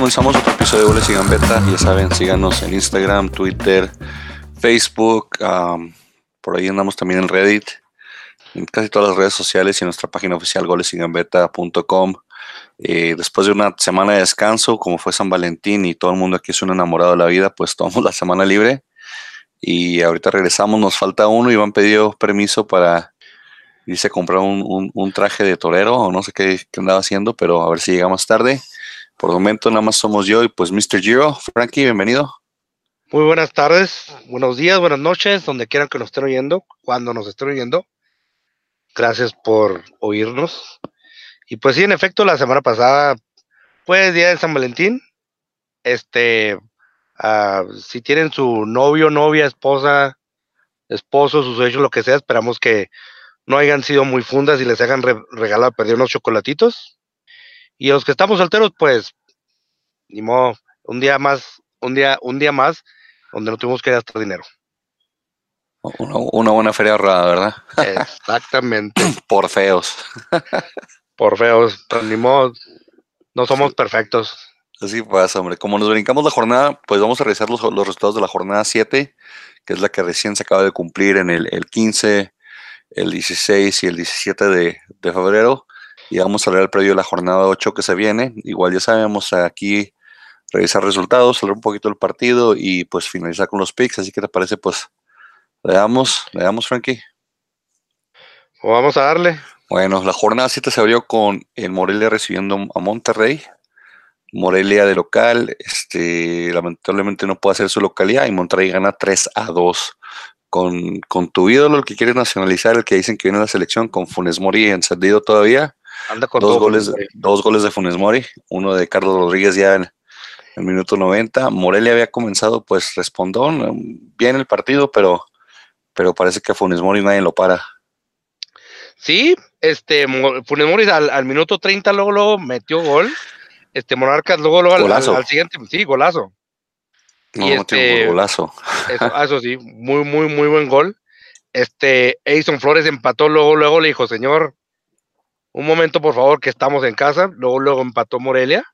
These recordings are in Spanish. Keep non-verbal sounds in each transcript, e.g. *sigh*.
comenzamos otro episodio de Goles y Gambeta. Ya saben, síganos en Instagram, Twitter, Facebook. por ahí andamos también en Reddit, en casi todas las redes sociales y en nuestra página oficial golesygambeta.com. Eh, después de una semana de descanso, como fue San Valentín y todo el mundo aquí es un enamorado de la vida, pues tomamos *laughs* la semana libre. Y ahorita regresamos, nos falta uno. Iván pidió permiso para irse a comprar un, traje de torero o no sé qué andaba haciendo, pero a ver si llega más tarde. Por el momento nada más somos yo y pues Mr. Giro. Frankie, bienvenido. Muy buenas tardes, buenos días, buenas noches, donde quieran que nos estén oyendo, cuando nos estén oyendo. Gracias por oírnos. Y pues sí, en efecto, la semana pasada fue día de San Valentín. Este, ah, si tienen su novio, novia, esposa, esposo, sus hechos, lo que sea, esperamos que no hayan sido muy fundas y les hagan regalar, perder unos chocolatitos. Y los que estamos solteros, pues, ni modo, un día más, un día, un día más, donde no tuvimos que gastar dinero. Una, buena feria ahorrada, ¿verdad? Exactamente. *laughs* Por feos. Por feos, pero ni modo, no somos perfectos. Así pasa, hombre. Como nos brincamos la jornada, pues vamos a revisar los, resultados de la jornada 7, que es la que recién se acaba de cumplir en el, el 15, el 16 y el 17 de, de febrero y vamos a leer el previo de la jornada 8 que se viene. Igual ya sabemos aquí revisar resultados, hablar un poquito del partido y pues finalizar con los picks. Así que te parece, pues le damos, le damos, Frankie. O vamos a darle. Bueno, la jornada 7 se abrió con el Morelia recibiendo a Monterrey. Morelia de local, este, lamentablemente no puede hacer su localidad y Monterrey gana 3 a 2 con, con tu ídolo, el que quiere nacionalizar, el que dicen que viene a la selección, con Funes Mori encendido todavía dos, goles, dos goles de Funes Mori, uno de Carlos Rodríguez ya en el minuto 90. Morelia había comenzado, pues respondón, bien el partido, pero, pero parece que a Funes Mori nadie lo para. Sí, este Funes Mori al, minuto 30 luego, luego metió gol. Este Monarcas luego, luego al, siguiente, sí, golazo. No, y este, golazo. *laughs* Eso, sí, muy, muy, muy buen gol. Este, Edison Flores empató luego, luego le dijo, señor, un momento, por favor, que estamos en casa. Luego, luego empató Morelia.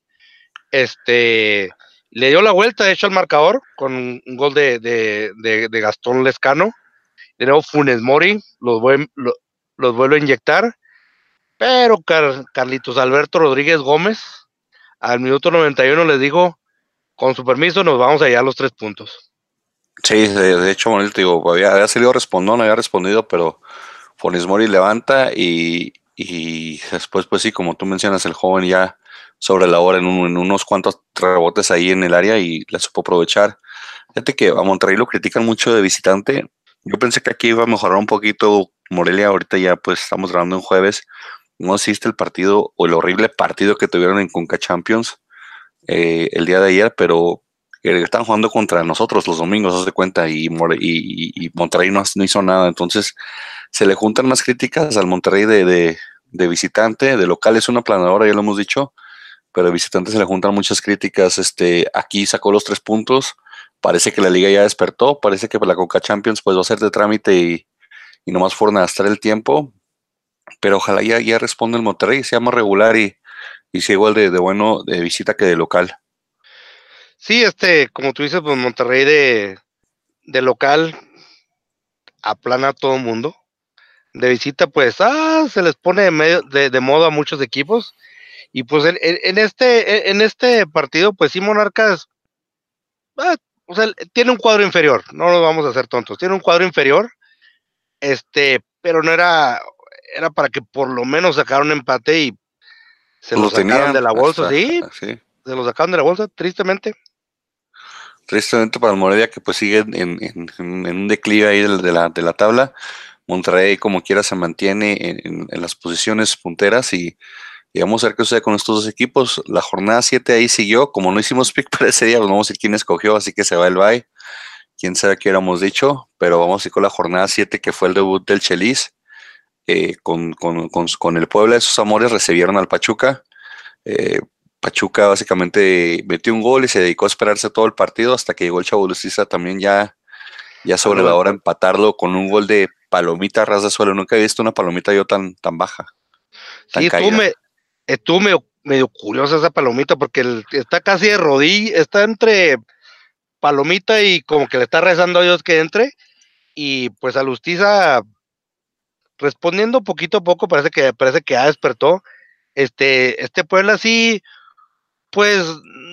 Este, le dio la vuelta, de hecho, al marcador con un gol de, Gastón Lescano. De nuevo, Funes Mori los, vuelve a inyectar. Pero Carlitos Alberto Rodríguez Gómez, al minuto 91, les digo, con su permiso, nos vamos allá a los tres puntos. Sí, de, hecho, digo, había, había salido respondón, había respondido, pero Funes Mori levanta y, y después, pues sí, como tú mencionas, el joven ya sobre la hora en, unos cuantos rebotes ahí en el área y la supo aprovechar. Fíjate que a Monterrey lo critican mucho de visitante. Yo pensé que aquí iba a mejorar un poquito Morelia. Ahorita ya pues estamos grabando en jueves. No existe el partido o el horrible partido que tuvieron en Conca Champions eh, el día de ayer, pero eh, están jugando contra nosotros los domingos, haz de cuenta, y, y, Monterrey no, hizo nada. Entonces, se le juntan más críticas al Monterrey de, de, visitante, de local es una planadora, ya lo hemos dicho, pero de visitante se le juntan muchas críticas. Este, aquí sacó los tres puntos, parece que la liga ya despertó, parece que la Coca Champions pues va a ser de trámite y, y nomás gastar el tiempo, pero ojalá ya, ya responda el Monterrey, sea más regular y, y sea igual de, de bueno de visita que de local. Sí, este, como tú dices, pues Monterrey de, de local aplana a todo mundo. De visita, pues, ah, se les pone de, medio, de, de modo a muchos equipos. Y pues en, en, este, en este partido, pues sí, Monarcas, ah, o sea, tiene un cuadro inferior, no nos vamos a hacer tontos, tiene un cuadro inferior, este, pero no era, era para que por lo menos sacaran un empate y se lo, sacaron de la bolsa, ¿sí? se lo sacaron de la bolsa, tristemente tristemente para el Morelia que pues sigue en, un declive ahí de, la, de la tabla. Monterrey como quiera se mantiene en, las posiciones punteras y, vamos a ver qué sucede con estos dos equipos. La jornada 7 ahí siguió, como no hicimos pick *laughs* para ese día, pues vamos a ver quién escogió, así que se va el bye. Quién sabe qué hubiéramos dicho, pero vamos a ir con la jornada 7 que fue el debut del Chelis. Eh, con, con, el Puebla de sus amores recibieron al Pachuca. Eh, Pachuca básicamente metió un gol y se dedicó a esperarse todo el partido hasta que llegó el Chavo también ya, ya sobre la hora empatarlo con un gol de palomita ras de suelo. Nunca he visto una palomita yo tan, tan baja. sí, estuvo, medio curiosa esa palomita porque está casi de rodilla, está entre palomita y como que le está rezando a Dios que entre. Y pues a Lustiza respondiendo poquito a poco, parece que parece que ya despertó. Este, este Puebla sí, pues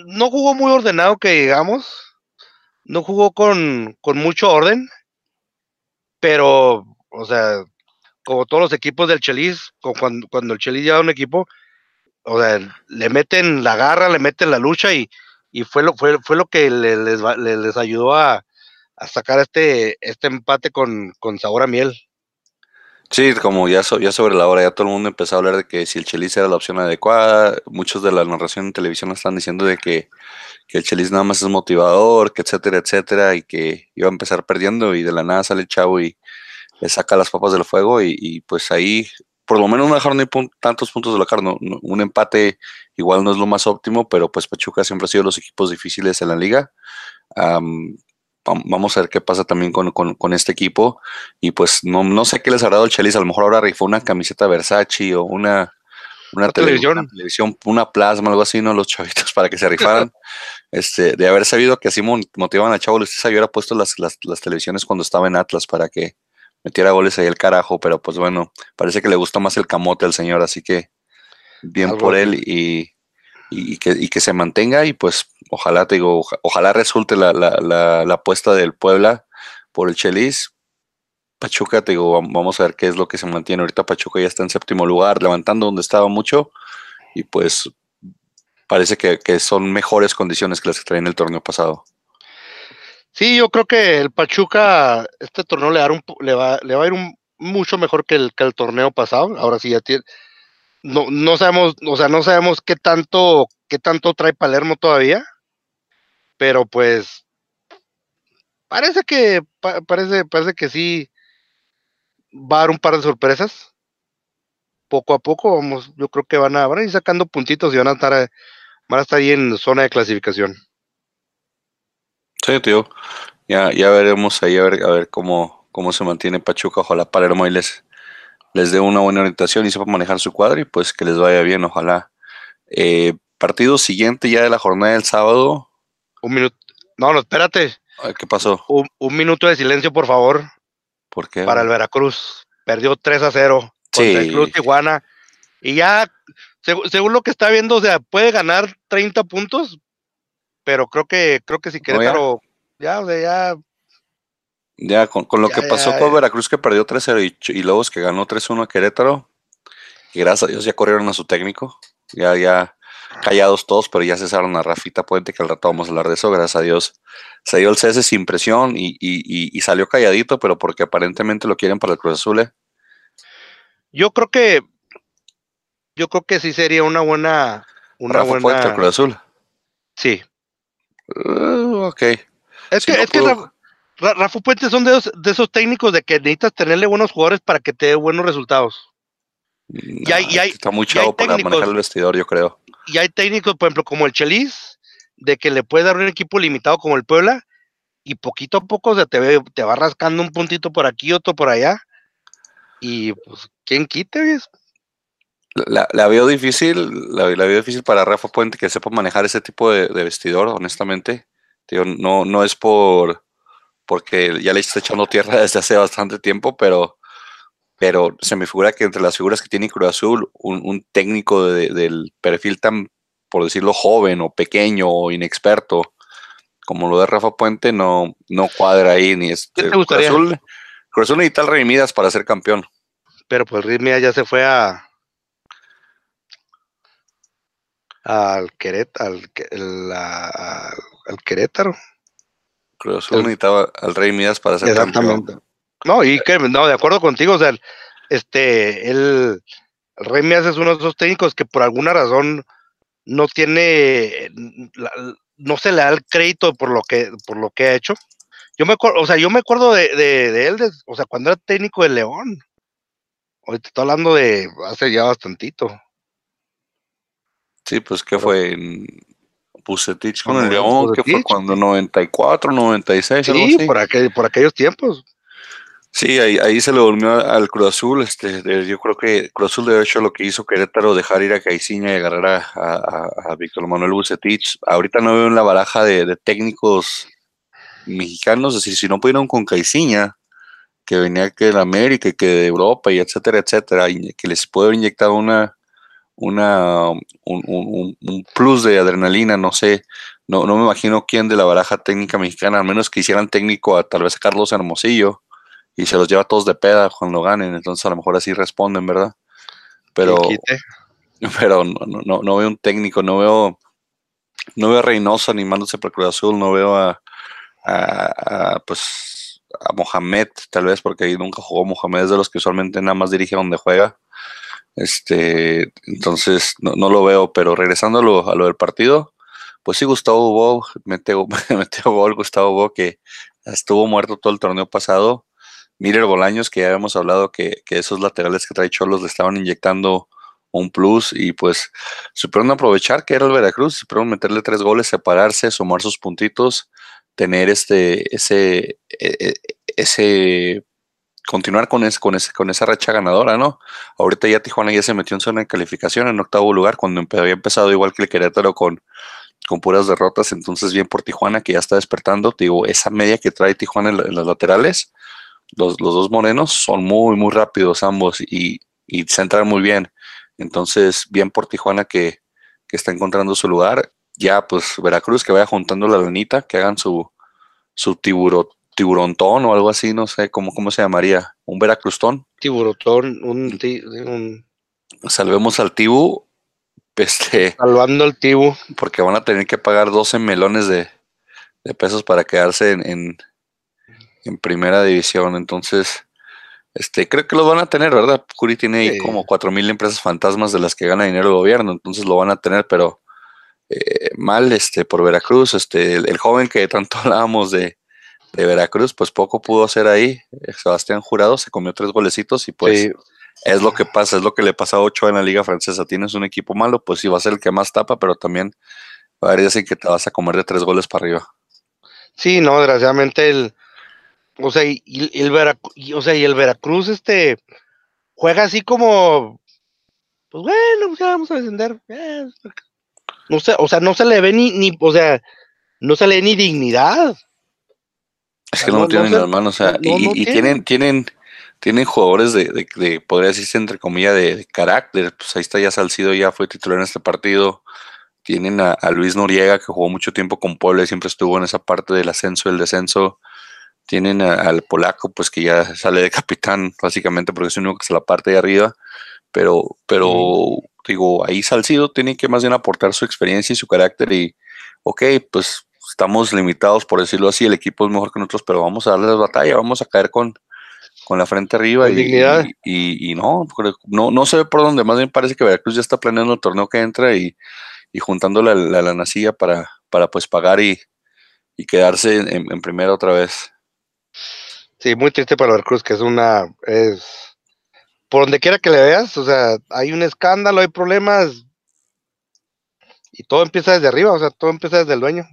no jugó muy ordenado que digamos, no jugó con, con mucho orden, pero, o sea, como todos los equipos del Chelis, cuando, el Chelis lleva un equipo, o sea, le meten la garra, le meten la lucha y, y fue lo, fue, fue lo que les, les, ayudó a, a, sacar este, este empate con, con sabor a miel. Sí, como ya, ya sobre la hora, ya todo el mundo empezó a hablar de que si el Chelis era la opción adecuada, muchos de la narración en televisión están diciendo de que, el Chelis nada más es motivador, que etcétera, etcétera, y que iba a empezar perdiendo y de la nada sale el chavo y le saca las papas del fuego y, y pues ahí por lo menos no dejaron ni tantos puntos de la carne. un empate igual no es lo más óptimo, pero pues Pachuca siempre ha sido los equipos difíciles en la liga. Vamos a ver qué pasa también con, este equipo. Y pues no, no sé qué les ha dado el Chelis. A lo mejor ahora rifó una camiseta Versace o una, una, televisión. una plasma, algo así, ¿no? Los chavitos *laughs* para que se rifaran. *laughs* este, de haber sabido que así motivaban a Chavo Luis, hubiera puesto las, las, las televisiones cuando estaba en Atlas para que metiera goles ahí el carajo, pero pues bueno, parece que le gustó más el camote al señor, así que bien por él y, que, que, se mantenga y pues ojalá, te digo, ojalá resulte la, la, la, apuesta del Puebla por el Chelis. Pachuca, te digo, vamos a ver qué es lo que se mantiene. Ahorita Pachuca ya está en séptimo lugar, levantando donde estaba mucho y pues parece que, que son mejores condiciones que las que traen el torneo pasado. Sí, yo creo que el Pachuca, este torneo le, un, le, va, le va a ir un, mucho mejor que el, que el torneo pasado. Ahora sí ya tiene. No, no sabemos, o sea, no sabemos qué tanto, qué tanto trae Palermo todavía. Pero pues parece que parece, parece que sí va a dar un par de sorpresas. Poco a poco, vamos, yo creo que van a, van a ir sacando puntitos y van a estar, van a estar ahí en zona de clasificación. Sí, tío. Ya, ya veremos ahí a ver, a ver cómo, cómo se mantiene Pachuca. Ojalá Palermo y les, les dé una buena orientación y sepa manejar su cuadro y pues que les vaya bien, ojalá. Eh, partido siguiente ya de la jornada del sábado. Un minuto. No, no, espérate. ¿Qué pasó? Un, minuto de silencio, por favor. ¿Por qué? Para el Veracruz. Perdió 3 a 0 contra el Club Tijuana. Y ya, según, lo que está viendo, o sea, puede ganar 30 puntos, pero creo que creo que si Querétaro ya, o sea, ya ya con, lo que pasó con Veracruz que perdió 3-0 y, y, Lobos que ganó 3-1 a Querétaro y gracias a Dios ya corrieron a su técnico ya ya callados todos pero ya cesaron a Rafita Puente que al rato vamos a hablar de eso gracias a Dios se dio el cese sin presión y, y, y salió calladito pero porque aparentemente lo quieren para el Cruz Azul ¿eh? yo creo que yo creo que sí sería una buena una Rafa buena Puente, Cruz Azul sí Uh, ok. Es que, es que Rafa, Puente son de, esos técnicos de que necesitas tenerle buenos jugadores para que te dé buenos resultados. y hay, está muy chavo para manejar el vestidor, yo creo. Y hay técnicos, por ejemplo, como el Chelis, de que le puede dar un equipo limitado como el Puebla, y poquito a poco te, te va rascando un puntito por aquí, otro por allá. Y pues, ¿quién quite? La, la, veo difícil, la, la, difícil para Rafa Puente que sepa manejar ese tipo de, vestidor, honestamente. no, no es por porque ya le está echando tierra *laughs* desde hace bastante tiempo, pero, pero se me figura que entre las figuras que tiene Cruz Azul, un, técnico del perfil tan, por decirlo, joven o pequeño o inexperto, como lo de Rafa Puente, no, no cuadra ahí. Ni este, Cruz Azul, Cruz Azul necesita el para ser campeón. Pero pues Rey ya se fue a, al, Querétaro, al, Querétaro. Cruz Azul necesitaba al Rey Midas para ser Exactamente. No, y que, no, de acuerdo contigo, o sea, este, el, Rey Midas es uno de esos técnicos que por alguna razón no tiene, no se le da el crédito por lo que, por lo que ha hecho. Yo me acuerdo, o sea, yo me acuerdo de, de, él, o sea, cuando era técnico de León. Hoy te estoy hablando de hace ya bastantito. Sí, pues que fue en Bucetich con el León, que fue cuando 94, 96, sí, Por, aquel, por aquellos tiempos. Sí, ahí, ahí se le durmió al Cruz Azul. Este, yo creo que Cruz Azul de hecho lo que hizo Querétaro dejar ir a Caiciña y agarrar a, Víctor Manuel Bucetich. Ahorita no veo en la baraja de, técnicos mexicanos, es decir, si no pudieron con Caiciña, que venía que de América que de Europa y etcétera, etcétera, y que les puede haber inyectado una, una, un, un, plus de adrenalina, no sé, no, no me imagino quién de la baraja técnica mexicana, al menos que hicieran técnico a tal vez a Carlos Hermosillo, y se los lleva todos de peda cuando ganen, entonces a lo mejor así responden, ¿verdad? Pero, *laughs* pero no, no, no, veo un técnico, no veo, no veo a Reynoso animándose por Cruz Azul, no veo a, a, pues a Mohamed, tal vez, porque ahí nunca jugó Mohamed, es de los que usualmente nada más dirige donde juega. Este, entonces no, no lo veo, pero regresando a lo, a lo del partido, pues sí, Gustavo Bo, metió, metió gol Gustavo Bo, que estuvo muerto todo el torneo pasado Miller Bolaños, que ya habíamos hablado que, esos laterales que trae Cholos le estaban inyectando un plus y pues supieron aprovechar que era el Veracruz, supieron meterle tres goles, separarse, sumar sus puntitos, tener este, ese, e, e, ese, continuar con, ese, con, ese, con esa racha ganadora, ¿no? Ahorita ya Tijuana ya se metió en zona de calificación en octavo lugar, cuando había empezado igual que el Querétaro con, con puras derrotas, entonces bien por Tijuana que ya está despertando, digo, esa media que trae Tijuana en, en las laterales, los, dos morenos son muy, muy rápidos ambos y, y se entran muy bien. Entonces, bien por Tijuana que, está encontrando su lugar. Ya, pues Veracruz que vaya juntando la lunita, que hagan su, su tiburo, tiburontón o algo así, no sé cómo, cómo se llamaría. ¿Un Veracruztón? Tiburotón, un, un... Salvemos al Tibu. Este, Salvando al Tibu. Porque van a tener que pagar 12 melones de, pesos para quedarse en, en primera división. Entonces, este, creo que lo van a tener, ¿verdad? Curi tiene ahí como cuatro mil empresas fantasmas de las que gana dinero el gobierno, entonces lo van a tener, pero eh, mal este, por Veracruz. Este, el, joven que tanto *laughs* hablábamos de, Veracruz, pues poco pudo hacer ahí. Eh, Sebastián Jurado se comió tres golecitos y pues es lo que pasa, es lo que le pasa a ocho en la liga francesa. Tienes un equipo malo, pues sí va a ser el que más tapa, pero también va a haber días en que te vas a comer de tres goles para arriba. Sí, no, desgraciadamente el, o sea, y, el Veracruz, o sea, y el Veracruz, este, juega así como, pues bueno, pues vamos a descender. Eh, no sé, o sea, no se le ve ni, ni, o sea, no se le ve ni dignidad. Es que no, tienen las manos, o sea, y, tienen, tienen, tienen jugadores de, de, podría decirse entre comillas, de, carácter. Pues ahí está ya Salcido, ya fue titular en este partido. Tienen a, a, Luis Noriega, que jugó mucho tiempo con Puebla y siempre estuvo en esa parte del ascenso y el descenso. Tienen al polaco, pues que ya sale de capitán, básicamente, porque es el único que se la parte de arriba. Pero, pero digo, ahí Salcido tiene que más bien aportar su experiencia y su carácter. Y, ok, pues estamos limitados, por decirlo así, el equipo es mejor que nosotros, pero vamos a darles batalla, vamos a caer con, con la frente arriba y, y, y, no, no, no se ve por dónde, más bien parece que Veracruz ya está planeando el torneo que entra y, y juntando la, la, nacilla para, para pues pagar y, quedarse en, en, primera otra vez. Sí, muy triste para Veracruz, que es una, es, por donde quiera que le veas, o sea, hay un escándalo, hay problemas, y todo empieza desde arriba, o sea, todo empieza desde el dueño.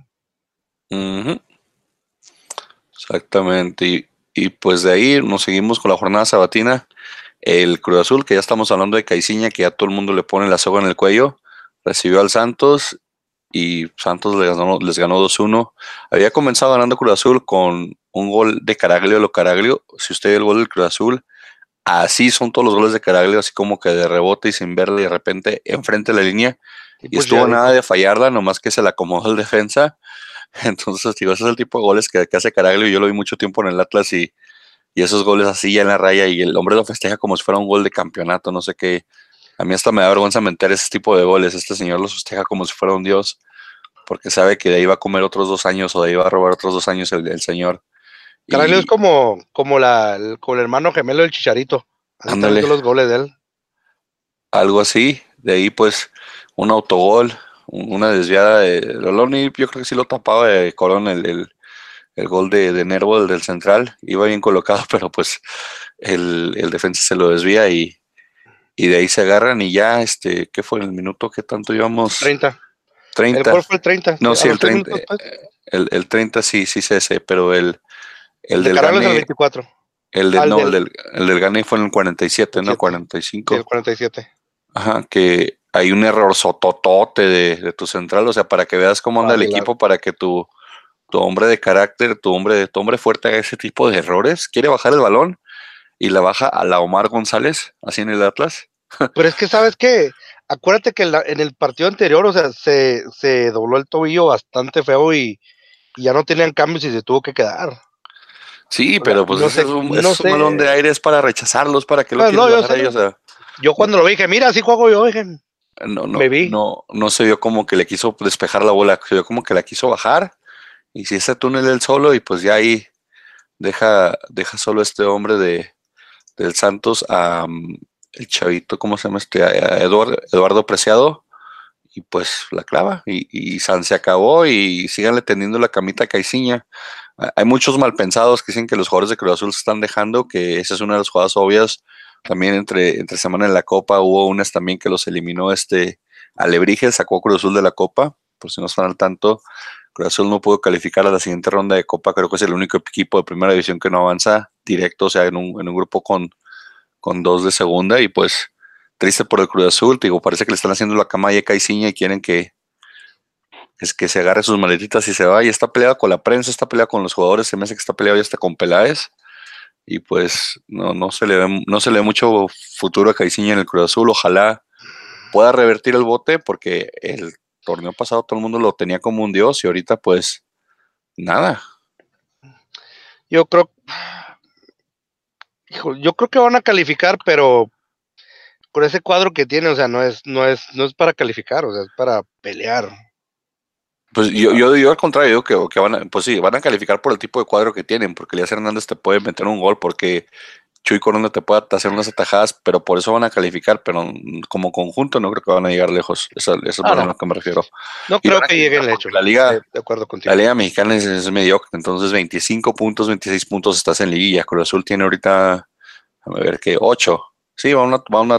Exactamente, y, pues de ahí nos seguimos con la jornada sabatina, el Cruz Azul, que ya estamos hablando de Caiciña, que ya todo el mundo le pone la soga en el cuello, recibió al Santos y Santos les ganó, les ganó 2-1. Había comenzado ganando Cruz Azul con un gol de Caraglio lo Caraglio. Si usted ve el gol del Cruz Azul, así son todos los goles de Caraglio, así como que de rebote y sin verle de repente enfrente de la línea. Y, pues estuvo nada de fallarla, nomás que se la acomodó el defensa. *laughs* Entonces, digo, ese es el tipo de goles que, hace Caraglio. Yo lo vi mucho tiempo en el Atlas y, y esos goles así ya en la raya y el hombre lo festeja como si fuera un gol de campeonato, no sé qué. A mí hasta me da vergüenza meter ese tipo de goles. Este señor lo festeja como si fuera un dios, porque sabe que de ahí va a comer otros dos años o de ahí va a robar otros dos años el, el señor. Caraglio es como, como, la, el, el hermano gemelo del Chicharito. Ándale. los goles de él. Algo así. De ahí, pues, un autogol, una desviada de Loloni. Yo creo que sí lo tapaba de Corón el, el, gol de, de Nervo, el del central. Iba bien colocado, *laughs* pero pues el, el defensa se lo desvía y, y de ahí se agarran. Y ya, este, ¿qué fue el minuto? ¿Qué tanto íbamos? 30. 30. El gol fue el 30. No, sí, el 30. El, el 30 sí, sí sé, pero el, el del Gane, 24. El, el no, del- el del, el del Gane fue en el 47, no 47. 45. El 47. Ajá, que hay un error sototote de, de tu central, o sea, para que veas cómo anda el Claro. equipo, para que tu, tu hombre de carácter, tu hombre, tu hombre fuerte haga ese tipo de errores, quiere bajar el balón y la baja a la Omar González, así en el Atlas. *laughs* Pero es que, ¿sabes qué? Acuérdate que la- en el partido anterior, o sea, se, se dobló el tobillo bastante feo y, y ya no tenían cambios y se tuvo que quedar. Sí, pero pues no ese sé- es un, no es un balón de aire, es para rechazarlos, para que lo quieres no, yo sé, o sea, Yo cuando lo vi dije, mira, así juego yo, dije. no, no, Me vi. no, no se vio como que le quiso despejar la bola, se vio como que la quiso bajar, y si ese túnel él solo, y pues ya ahí deja, deja solo este hombre de del Santos a mm, el chavito, ¿cómo se llama este? A, Eduardo, Eduardo Preciado, y pues la clava, y, y San se acabó, y síganle teniendo la camita a Caiciña. Hay muchos malpensados que dicen que los jugadores de Cruz Azul se están dejando, que esa es una de las jugadas obvias. También entre, entre semana en la Copa hubo unas también que los eliminó este Alebrije, sacó a Cruz Azul de la Copa, por si no están al tanto. Cruz Azul no pudo calificar a la siguiente ronda de Copa, creo que es el único equipo de primera división que no avanza directo, o sea, en un, en un grupo con, con dos de segunda, y pues triste por el Cruz Azul, digo, parece que le están haciendo la cama a Caiciña y quieren que es que se agarre sus maletitas y se vaya. Está peleado con la prensa, está peleado con los jugadores, se me hace que está peleado ya hasta con Peláez. Y pues no, no, se le ve, no se le ve mucho futuro a Caiciña en el Cruz Azul. Ojalá pueda revertir el bote porque el torneo pasado todo el mundo lo tenía como un dios y ahorita pues nada. Yo creo, hijo, yo creo que van a calificar, pero con ese cuadro que tiene, o sea, no es, no es, no es para calificar, o sea, es para pelear. Pues yo, yo, yo al contrario, digo que, que van a, pues sí, van a calificar por el tipo de cuadro que tienen, porque Elías Hernández te puede meter un gol, porque Chuy Corona te puede hacer unas atajadas, pero por eso van a calificar, pero como conjunto no creo que van a llegar lejos. Eso, eso Ah, es a lo que me refiero. No Y creo que lleguen, porque la liga- de, acuerdo contigo. La Liga Mexicana es, es mediocre, entonces 25 puntos, 26 puntos estás en liguilla. Cruz Azul tiene ahorita, a ver qué, 8. Sí, va una, va una,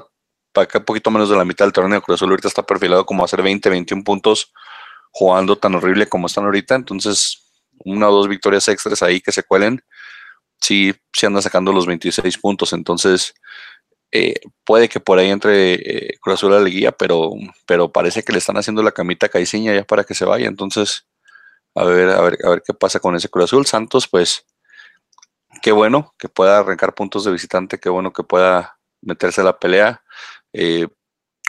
para acá un poquito menos de la mitad del torneo. Cruz Azul ahorita está perfilado como a hacer 20, 21 puntos jugando tan horrible como están ahorita. Entonces, una o dos victorias extras ahí que se cuelen, sí, sí anda sacando los 26 puntos. Entonces, eh, puede que por ahí entre eh, Cruz Azul a la liguilla, pero, pero parece que le están haciendo la camita Caiciña ya para que se vaya. Entonces, a ver, a ver, a ver qué pasa con ese Cruz Azul. Santos, pues, qué bueno que pueda arrancar puntos de visitante, qué bueno que pueda meterse a la pelea. Eh,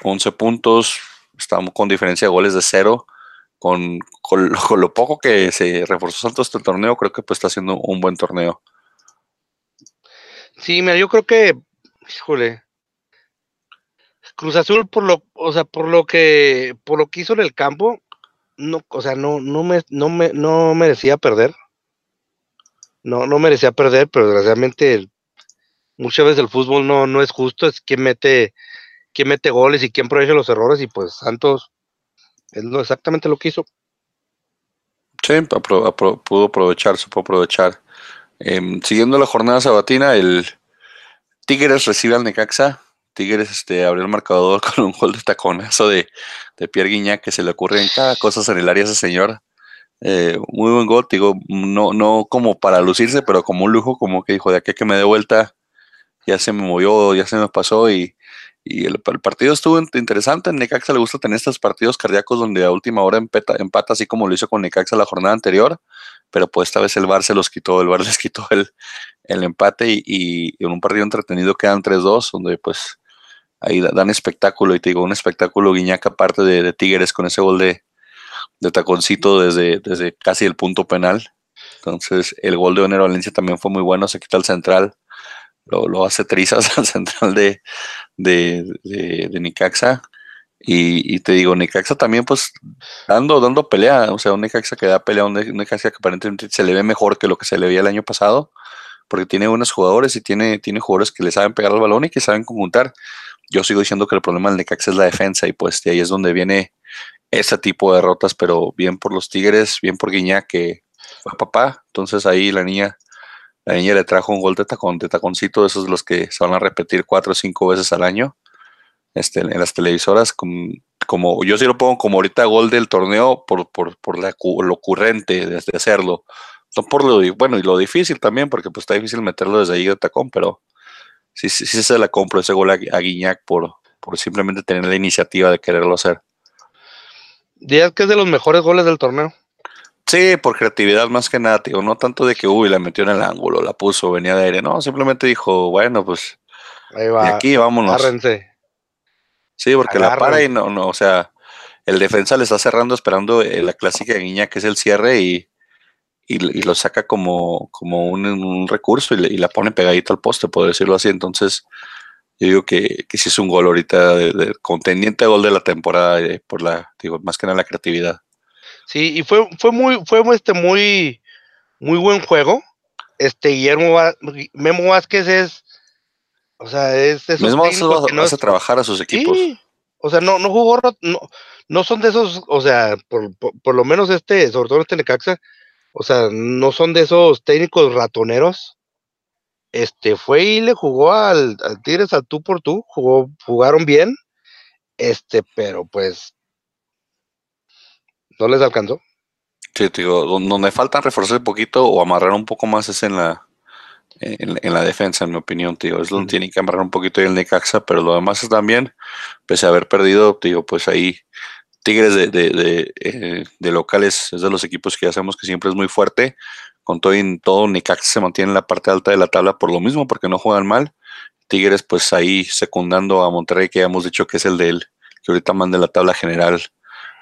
11 puntos, estamos con diferencia de goles de cero. Con, con, lo- poco que se reforzó Santos este torneo, creo que pues está haciendo un buen torneo. Sí, mira, yo creo que, híjole, Cruz Azul por lo, o sea, por lo que, por lo que hizo en el campo, no, o sea, no, no me, no me, no merecía perder. No, no merecía perder, pero desgraciadamente muchas veces el fútbol no, no es justo, es quien mete, quien mete goles y quien aprovecha los errores, y pues Santos es lo exactamente lo que hizo. Sí, apro- pudo aprovechar, supo aprovechar. Em, siguiendo la jornada sabatina, el Tigres recibe al Necaxa. Tigres este, abrió el marcador *laughs* con un gol de taconazo de, de Pierre Guignac que se le ocurre en cada cosa en el área a ese señor. Eh, muy buen gol, digo, no, no como para lucirse, pero como un lujo, como que dijo, de aquí que me dé vuelta, ya se me movió, ya se me pasó y, y el, partido estuvo in- interesante. En Necaxa le gusta tener estos partidos cardíacos donde a última hora empata, empata así como lo hizo con Necaxa la jornada anterior, pero pues esta vez el VAR se los quitó, el VAR *laughs* les quitó el, el empate y, en un partido entretenido quedan 3-2, donde pues ahí da- dan espectáculo y te digo, un espectáculo guiñaca aparte de, de Tigres con ese gol de, de taconcito desde, desde casi el punto penal. Entonces el gol de Onero Valencia también fue muy bueno, se quita el central, lo, lo hace trizas *laughs* al central de, de, de, Necaxa. Y, y te digo, Necaxa también, pues, dando, dando pelea, o sea, un Necaxa que da pelea, un Ne- un Necaxa que aparentemente se le ve mejor que lo que se le veía el año pasado, porque tiene buenos jugadores y tiene, tiene jugadores que le saben pegar al balón y que saben conjuntar. Yo sigo diciendo que el problema del Necaxa es la defensa, y pues ahí es donde viene ese tipo de derrotas, pero bien por los Tigres, bien por Guiñac, que fue papá, entonces ahí la niña la niña le trajo un gol de tacón, de taconcito, esos los que se van a repetir cuatro o cinco veces al año este, en las televisoras. Como, yo sí lo pongo como ahorita gol del torneo por, por, por lo ocurrente de, hacerlo, No por lo, bueno, y lo difícil también, porque pues está difícil meterlo desde ahí de tacón, pero sí, sí, sí se la compro ese gol a, Guiñac por, por simplemente tener la iniciativa de quererlo hacer. ¿Días que es de los mejores goles del torneo? Sí, por creatividad más que nada, tío. No tanto de que, uy, la metió en el ángulo, la puso, venía de aire. No, simplemente dijo, bueno, pues. Ahí va. aquí vámonos. Agárrense. Sí, porque la para y no, no, o sea, el defensa le está cerrando esperando eh, la clásica guiña que es el cierre y, y, lo saca como, como un, recurso y, la pone pegadito al poste, por decirlo así. Entonces, yo digo que, que sí es un gol ahorita de, contendiente gol de la temporada, eh, por la, digo, más que nada la creatividad. Sí, y fue, fue muy, fue este muy, muy buen juego. Este Guillermo Memo Vázquez es, o sea, es de esos no hace trabajar a sus equipos. o sea, no, no jugó, no, no son de esos, o sea, por, por, lo menos este, sobre todo este Necaxa, o sea, no son de esos técnicos ratoneros. Este fue y le jugó al, al Tigres al tú por tú, jugó, jugaron bien, este, pero pues no les alcanzó. Sí, digo, donde faltan reforzar un poquito o amarrar un poco más es en la en, la defensa, en mi opinión, tío. Es donde tiene que amarrar un poquito el Necaxa, pero lo demás es también, pese a haber perdido, digo, pues ahí Tigres de, de, eh, de, locales es de los equipos que ya sabemos que siempre es muy fuerte. Con todo, y todo Necaxa se mantiene en la parte alta de la tabla por lo mismo, porque no juegan mal. Tigres, pues ahí secundando a Monterrey, que ya hemos dicho que es el de él, que ahorita manda la tabla general.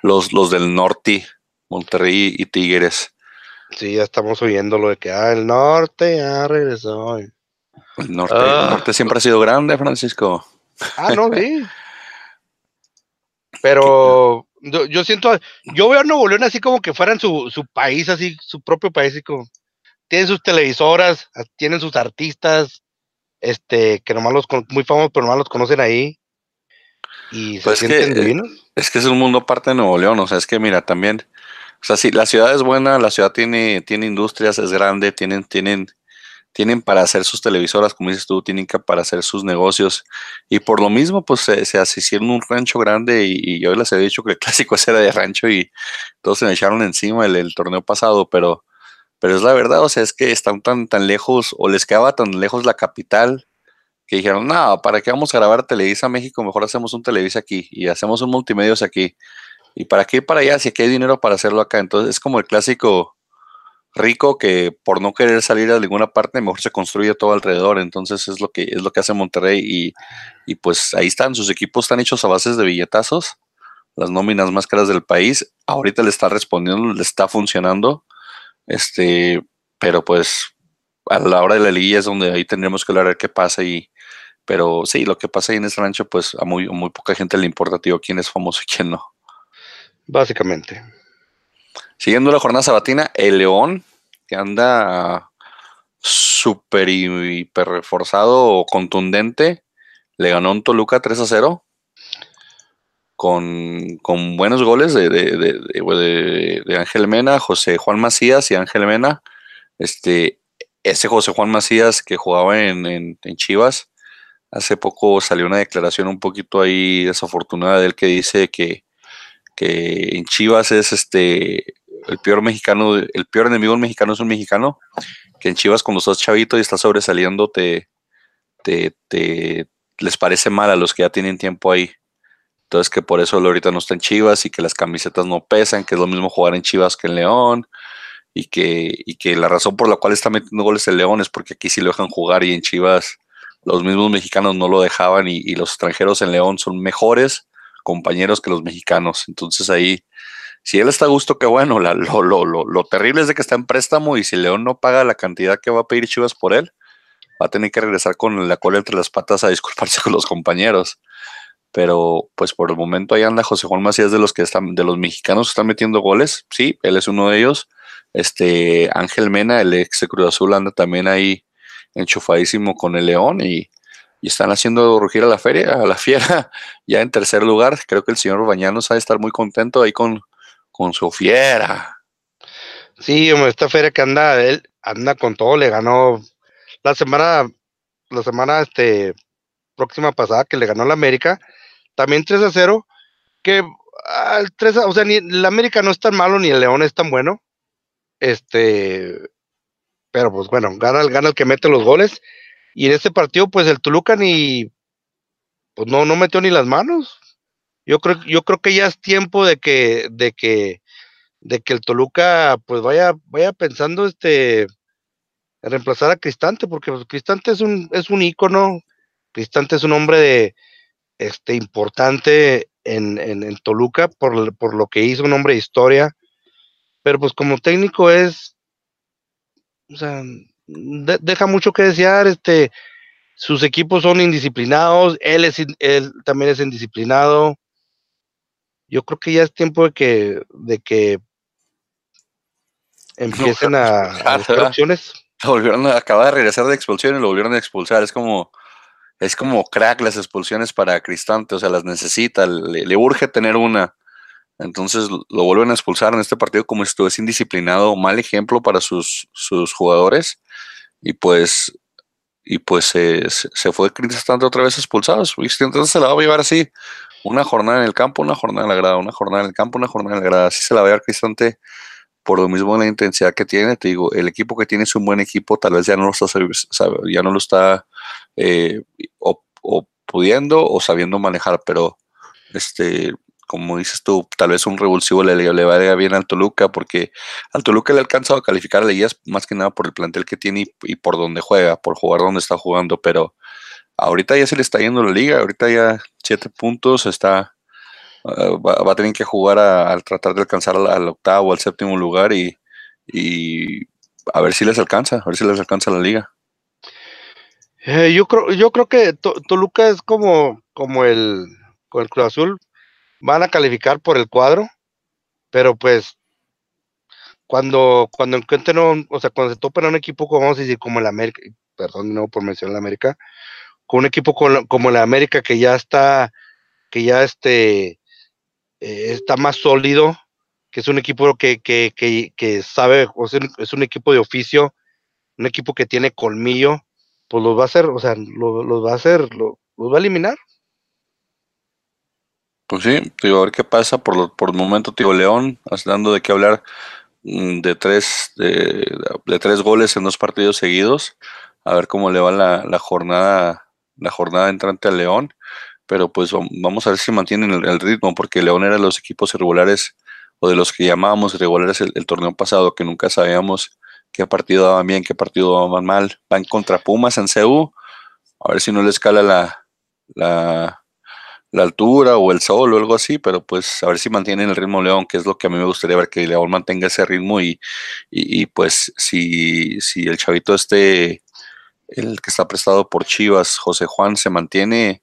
Los, los del norte, Monterrey y Tigres. Sí, ya estamos oyendo lo de que ah, el norte ya regresó. El norte, el ah. norte siempre ha sido grande, Francisco. Ah, no, sí. *laughs* Pero yo, siento, yo veo a Nuevo León así como que fueran su, su país, así, su propio país, así como, tienen sus televisoras, tienen sus artistas, este, que nomás los, muy famosos, pero nomás los conocen ahí. Y se pues sienten que, divinos. Es que es un mundo aparte de Nuevo León, o sea, es que mira, también, o sea, sí, la ciudad es buena, la ciudad tiene, tiene industrias, es grande, tienen, tienen, tienen para hacer sus televisoras, como dices tú, tienen que para hacer sus negocios. Y por lo mismo, pues se, se hicieron un rancho grande y, yo les he dicho que el *laughs* clásico era de rancho y todos se me echaron encima el, torneo pasado, pero, pero es la verdad, o sea, es que están tan, tan lejos o les quedaba tan lejos la capital que dijeron, no, ¿para qué vamos a grabar Televisa México? Mejor hacemos un Televisa aquí y hacemos un multimedios aquí. ¿Y para qué ir para allá si aquí hay dinero para hacerlo acá? Entonces es como el clásico rico que por no querer salir a ninguna parte mejor se construye todo alrededor. Entonces es lo que es lo que hace Monterrey y, pues ahí están, sus equipos están hechos a bases de billetazos, las nóminas más caras del país. Ahorita le está respondiendo, le está funcionando. Este, pero pues a la hora de la liga es donde ahí tendremos que hablar qué pasa y pero sí, lo que pasa ahí en ese rancho, pues a muy, muy poca gente le importa, tío, quién es famoso y quién no. Básicamente. Siguiendo la jornada sabatina, el León, que anda súper hiper reforzado o contundente, le ganó un Toluca 3 a 0 con, con buenos goles de, de, Ángel Mena, José Juan Macías y Ángel Mena. Este, ese José Juan Macías que jugaba en, en, en Chivas, hace poco salió una declaración un poquito ahí desafortunada de él que dice que, que en Chivas es este el peor mexicano, el peor enemigo mexicano es un mexicano, que en Chivas cuando estás chavito y estás sobresaliendo te, te, te, les parece mal a los que ya tienen tiempo ahí. Entonces que por eso ahorita no está en Chivas y que las camisetas no pesan, que es lo mismo jugar en Chivas que en León y que, y que la razón por la cual está metiendo goles el León es porque aquí sí lo dejan jugar y en Chivas los mismos mexicanos no lo dejaban y, los extranjeros en León son mejores compañeros que los mexicanos. Entonces ahí si él está a gusto, qué bueno. lo, lo, lo, lo, terrible es de que está en préstamo y si León no paga la cantidad que va a pedir Chivas por él, va a tener que regresar con la cola entre las patas a disculparse *laughs* con los compañeros. Pero pues por el momento ahí anda José Juan Macías de los que están, de los mexicanos que están metiendo goles. Sí, él es uno de ellos. Este Ángel Mena, el ex Cruz Azul, anda también ahí enchufadísimo con el León y, y están haciendo rugir a la feria, a la fiera, *laughs* ya en tercer lugar. Creo que el señor Bañanos ha de estar muy contento ahí con, con su fiera. Sí, esta feria que anda, él anda con todo, le ganó la semana, la semana este, próxima pasada que le ganó la América, también 3 a 0, que al 3 o sea, ni la América no es tan malo ni el León es tan bueno. Este, pero pues bueno, gana, gana el que mete los goles. Y en este partido, pues el Toluca ni, pues no, no metió ni las manos. Yo creo, yo creo que ya es tiempo de que, de que, de que el Toluca, pues vaya, vaya pensando este reemplazar a Cristante, porque pues, Cristante es un, es un ícono, Cristante es un hombre de, este, importante en, en, Toluca por, por, lo que hizo, un hombre de historia, pero pues como técnico es, o sea, deja mucho que desear, este, sus equipos son indisciplinados, él, es, él también es indisciplinado. Yo creo que ya es tiempo de que, de que empiecen a, *laughs* a opciones. volvieron a acabar de regresar de expulsión y lo volvieron a expulsar. Es como, es como crack las expulsiones para Cristante, o sea, las necesita, le, urge tener una. Entonces lo vuelven a expulsar en este partido como si estuviese indisciplinado, mal ejemplo para sus, sus jugadores. Y pues, y pues se fue Cristante otra vez expulsado. Entonces se la va a llevar así. Una jornada en el campo, una jornada en la grada, una jornada en el campo, una jornada en la grada. Así se la va a llevar Cristante por lo mismo la intensidad que tiene, te digo, el equipo que tiene es un buen equipo, tal vez ya no lo está, ya no lo está eh, o, pudiendo o sabiendo manejar, pero este, como dices tú, tal vez un revulsivo le, le vaya bien al Toluca, porque al Toluca le ha alcanzado a calificar a Leguías más que nada por el plantel que tiene y, por donde juega, por jugar donde está jugando, pero ahorita ya se le está yendo la liga, ahorita ya siete puntos, está eh, va, a tener que jugar al tratar de alcanzar al, octavo al séptimo lugar y, a ver si les alcanza, a ver si les alcanza la liga. Eh, yo creo, yo creo que Toluca es como, como el, con el Cruz Azul, van a calificar por el cuadro, pero pues cuando, cuando encuentren, o sea, cuando se topen a un equipo, como vamos a decir, como el América, perdón, no por mencionar el América, con un equipo como el América que ya está, que ya este, eh, está más sólido, que es un equipo que, que, que, sabe, o sea, es un equipo de oficio, un equipo que tiene colmillo, pues los va a hacer, o sea, los va a hacer, los va a eliminar. Pues sí, digo, a ver qué pasa. Por, por el momento, tío León, dando de qué hablar mm, de tres, de, tres goles en dos partidos seguidos. A ver cómo le va la, la jornada, la jornada entrante al León pero pues vamos a ver si mantienen el, ritmo, porque León era de los equipos irregulares o de los que llamábamos irregulares el, torneo pasado, que nunca sabíamos qué partido daban bien, qué partido daban mal. Van contra Pumas en CU, a ver si no le escala la, la, la, altura o el sol o algo así, pero pues a ver si mantienen el ritmo León, que es lo que a mí me gustaría ver, que León mantenga ese ritmo y, y, y pues si, si el chavito este, el que está prestado por Chivas, José Juan, se mantiene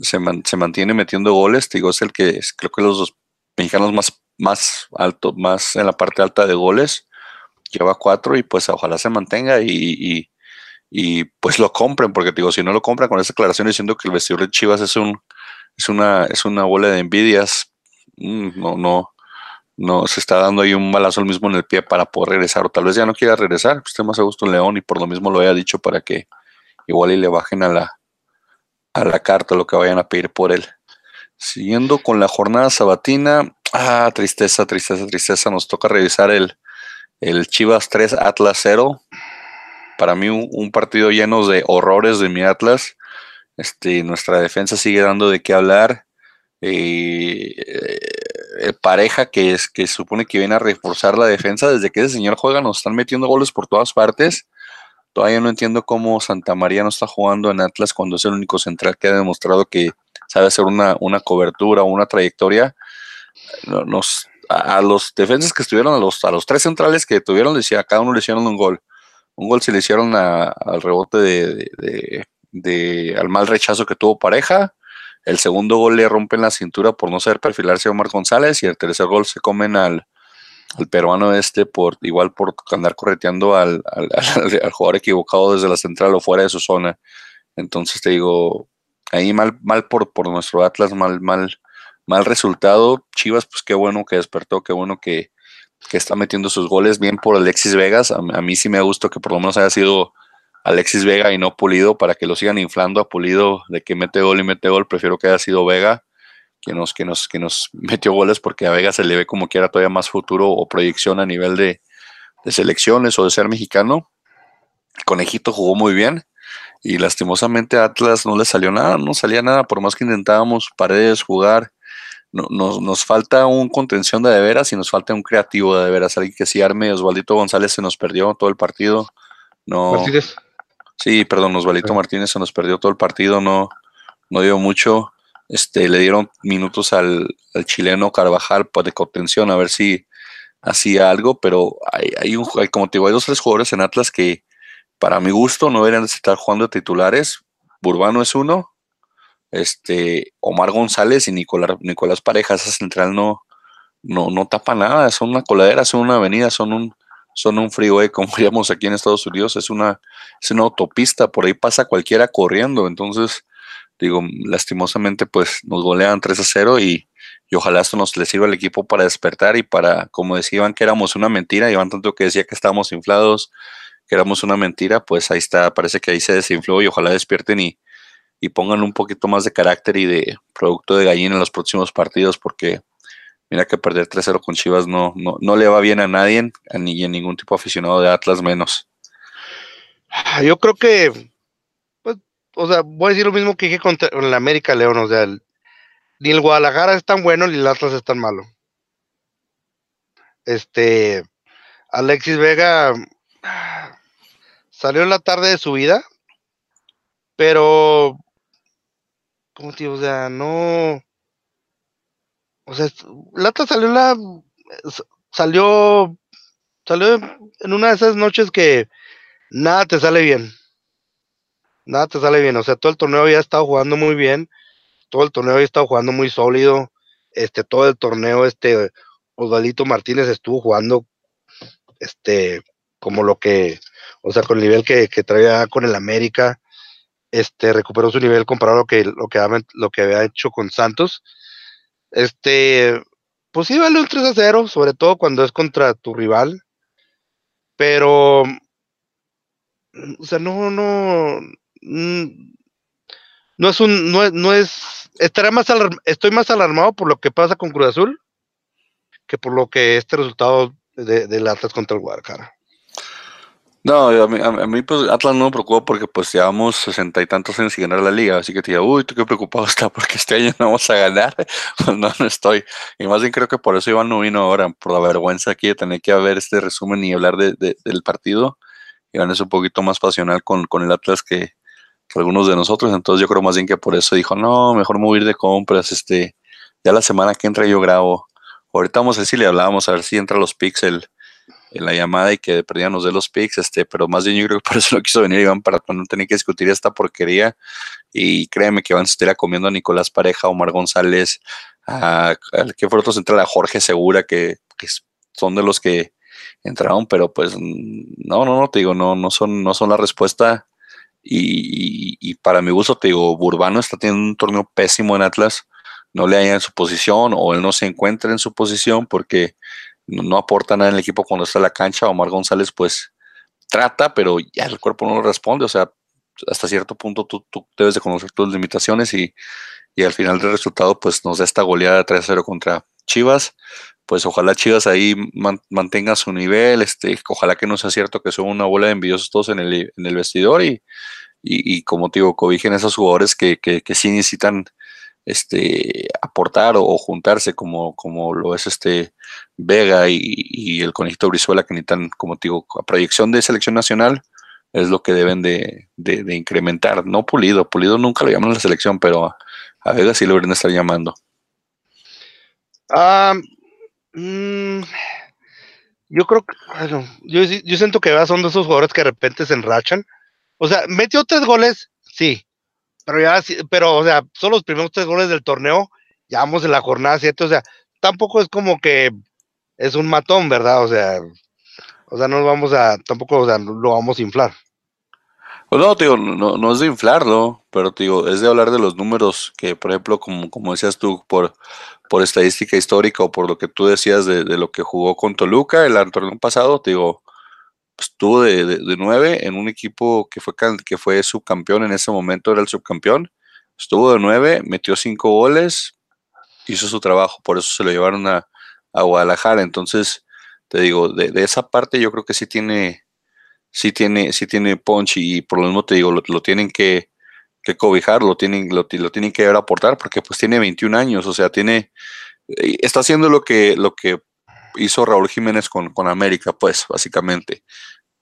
se, se mantiene metiendo goles. digo, es el que es, creo que los dos mexicanos más, más alto, más en la parte alta de goles. Lleva cuatro y pues ojalá se mantenga y, y, pues lo compren, porque digo, si no lo compran con esa declaración diciendo que el vestidor de Chivas es un es una, es una bola de envidias, mm, no, no, no se está dando ahí un balazo al mismo en el pie para poder regresar, o tal vez ya no quiera regresar, pues esté más a gusto en León y por lo mismo lo haya dicho para que igual y le bajen a la, a la carta lo que vayan a pedir por él. Siguiendo con la jornada sabatina, ah, tristeza, tristeza, tristeza, nos toca revisar el, el Chivas 3 Atlas 0. Para mí un, partido lleno de horrores de mi Atlas. Este, nuestra defensa sigue dando de qué hablar. Eh, eh, pareja que es que supone que viene a reforzar la defensa desde que ese señor juega nos están metiendo goles por todas partes Todavía no entiendo cómo Santa María no está jugando en Atlas cuando es el único central que ha demostrado que sabe hacer una, cobertura o una trayectoria. A, los defensas que estuvieron, a los, a los tres centrales que tuvieron, a cada uno le hicieron un gol. Un gol se le hicieron al rebote de, al mal rechazo que tuvo pareja. El segundo gol le rompen la cintura por no saber perfilarse Omar González y el tercer gol se comen al, el peruano este por igual por andar correteando *laughs* al, al, jugador equivocado desde la central o fuera de su zona. Entonces te digo, ahí mal, mal por, por nuestro Atlas, mal, mal, mal resultado. Chivas, pues qué bueno que despertó, qué bueno que, que está metiendo sus goles. Bien por Alexis Vegas. A, a, mí sí me gustó que por lo menos haya sido Alexis Vega y no Pulido para que lo sigan inflando a Pulido de que mete gol y mete gol. Prefiero que haya sido Vega que nos, que nos, que nos *laughs* metió goles porque a Vega se le ve como que era todavía más futuro o proyección a nivel de, selecciones o de ser mexicano. Conejito jugó muy bien y lastimosamente a Atlas no le salió nada, no salía nada, por más que intentábamos paredes jugar. No, nos, nos, falta un contención de de veras y nos falta un creativo de de veras, alguien que si arme. Osvaldito González se nos perdió todo el partido. No. Sí, perdón, Osvaldito Martínez se nos perdió todo el partido, no, no dio mucho. Este, le dieron minutos al, al chileno Carvajal pues, de contención a ver si hacía algo, pero hay, hay un hay, como te digo, hay dos tres jugadores en Atlas que para mi gusto no deberían estar jugando de titulares. Burbano es uno, este, Omar González y Nicolás, Nicolás Pareja, esa central no, no, no tapa nada, son una coladera, son una avenida, son un, son un freeway, *laughs* como diríamos aquí en Estados Unidos, es una, es una autopista, por ahí pasa cualquiera corriendo, entonces, digo, lastimosamente, pues nos golean 3 a 0 y, y ojalá esto nos le sirva al equipo para despertar y para, como decían que éramos una mentira, Iván tanto que decía que estábamos inflados, que éramos una mentira, pues ahí está, parece que ahí se desinfló y ojalá despierten y, y pongan un poquito más de carácter y de producto de gallina en los próximos partidos, porque mira que perder 3-0 con Chivas no, no, no, le va bien a nadie, a ni a ningún tipo aficionado de Atlas menos. Yo creo que, pues, o sea, voy a decir lo mismo que dije contra el América León, o sea, ni el Guadalajara es tan bueno ni el Atlas es tan malo. Este, Alexis Vega salió en la tarde de su vida, pero, ¿cómo te digo? O sea, no, o sea, Lata salió la, salió, salió en una de esas noches que nada te sale bien, nada te sale bien, o sea, todo el torneo había estado jugando muy bien, todo el torneo había estado jugando muy sólido, este, todo el torneo, este, Osvalito Martínez estuvo jugando, este, como lo que, o sea, con el nivel que, que traía con el América, este, recuperó su nivel comparado a lo que, lo que, había, lo que había hecho con Santos. Este, pues sí, vale un 3 a 0, sobre todo cuando es contra tu rival. Pero, o sea, no, no, no es un, no es, no es, estaré más estoy más alarmado por lo que pasa con Cruz Azul que por lo que este resultado de, del Atlas contra el Guadalajara. No, a mí, a mí, pues Atlas no me preocupa porque pues llevamos sesenta y tantos años sin ganar la liga, así que te digo, uy, tú qué preocupado *laughs* está porque este año no vamos a ganar. *laughs* Pues no, no estoy. Y más bien creo que por eso Iván no vino ahora, por la vergüenza aquí de tener que ver este resumen y hablar de, de, del partido. Iván es un poquito más pasional con, con el Atlas que, que, algunos de nosotros, entonces yo creo más bien que por eso dijo, no, mejor mover de compras, este, ya la semana que entra yo grabo. Ahorita vamos a ver si le hablábamos, a ver si entra los pixel en la llamada y que perdíamos de los picks, este, pero más bien yo creo que por eso no quiso venir Iván para no tener que discutir esta porquería. Y créeme que Iván se estaría comiendo a Nicolás Pareja, a Omar González, a, a que fue otro central, a Jorge Segura, que, que, son de los que entraron, pero pues no, no, no, te digo, no, no son, no son la respuesta. Y, y, para mi gusto, te digo, Burbano está teniendo un torneo pésimo en Atlas, no le haya en su posición o él no se encuentra en su posición porque no, aporta nada en el equipo cuando está en la cancha. Omar González, pues trata, pero ya el cuerpo no responde. O sea, hasta cierto punto tú, tú debes de conocer tus limitaciones y, y, al final del resultado, pues nos da esta goleada 3-0 contra Chivas. Pues ojalá Chivas ahí man, mantenga su nivel. Este, ojalá que no sea cierto que son una bola de envidiosos todos en el, en el vestidor y, y, como te digo, cobijen esos jugadores que, que, que sí necesitan este, aportar o, juntarse como, como lo es este Vega y, el conejito Brizuela que necesitan, como te digo, a proyección de selección nacional es lo que deben de, de, incrementar. No Pulido, Pulido nunca lo llaman a la selección, pero a, Vega sí lo deberían estar llamando. Um, yo creo que, bueno, yo, yo siento que son de esos jugadores que de repente se enrachan. O sea, metió tres goles, sí, pero ya, pero, o sea, son los primeros tres goles del torneo, ya vamos en la jornada 7, o sea, tampoco es como que es un matón, ¿verdad? O sea, o sea, no vamos a, tampoco, o sea, lo vamos a inflar. Pues no, digo, no, no es de inflarlo, pero digo, es de hablar de los números que, por ejemplo, como, como decías tú, por, por estadística histórica o por lo que tú decías de, de lo que jugó con Toluca el torneo pasado, digo, estuvo de, de, nueve en un equipo que fue, que fue subcampeón en ese momento, era el subcampeón. Estuvo de nueve, metió cinco goles, hizo su trabajo, por eso se lo llevaron a, a Guadalajara. Entonces, te digo, de, de, esa parte yo creo que sí tiene, sí tiene, sí tiene punch y por lo mismo te digo, lo, tienen que, cobijar, lo tienen, lo, tienen que aportar porque pues tiene 21 años, o sea, tiene, eh, está haciendo lo que, lo que hizo Raúl Jiménez con, con América, pues, básicamente.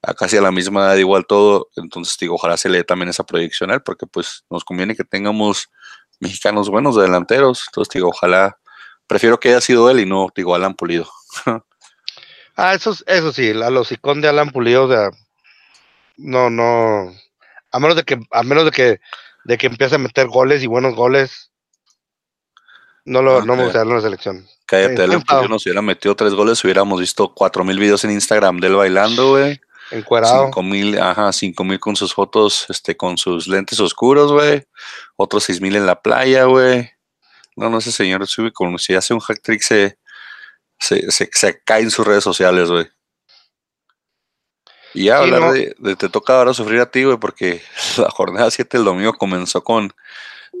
A casi a la misma edad, igual todo. Entonces, digo, ojalá se le dé también esa proyección a él, porque pues nos conviene que tengamos mexicanos buenos delanteros. Entonces, digo, ojalá, prefiero que haya sido él y no, digo, Alan Pulido. *laughs* ah, eso, eso sí, a los icon de Alan Pulido, o sea, no, no, a menos de que, a menos de que, de que empiece a meter goles y buenos goles, no lo, no, me gustaría en la selección. Cállate, Alan Pulido nos hubiera metido tres goles, hubiéramos visto cuatro mil videos en Instagram de él bailando, güey. Encuerado. Cinco mil, ajá, cinco mil con sus fotos, este, con sus lentes oscuros, güey. Otros seis mil en la playa, güey. No, no, ese señor sube como si hace un hack trick se, se, se, cae en sus redes sociales, güey. Y ya hablar de, te toca ahora sufrir a ti, güey, porque *laughs* la jornada 7 el domingo comenzó con,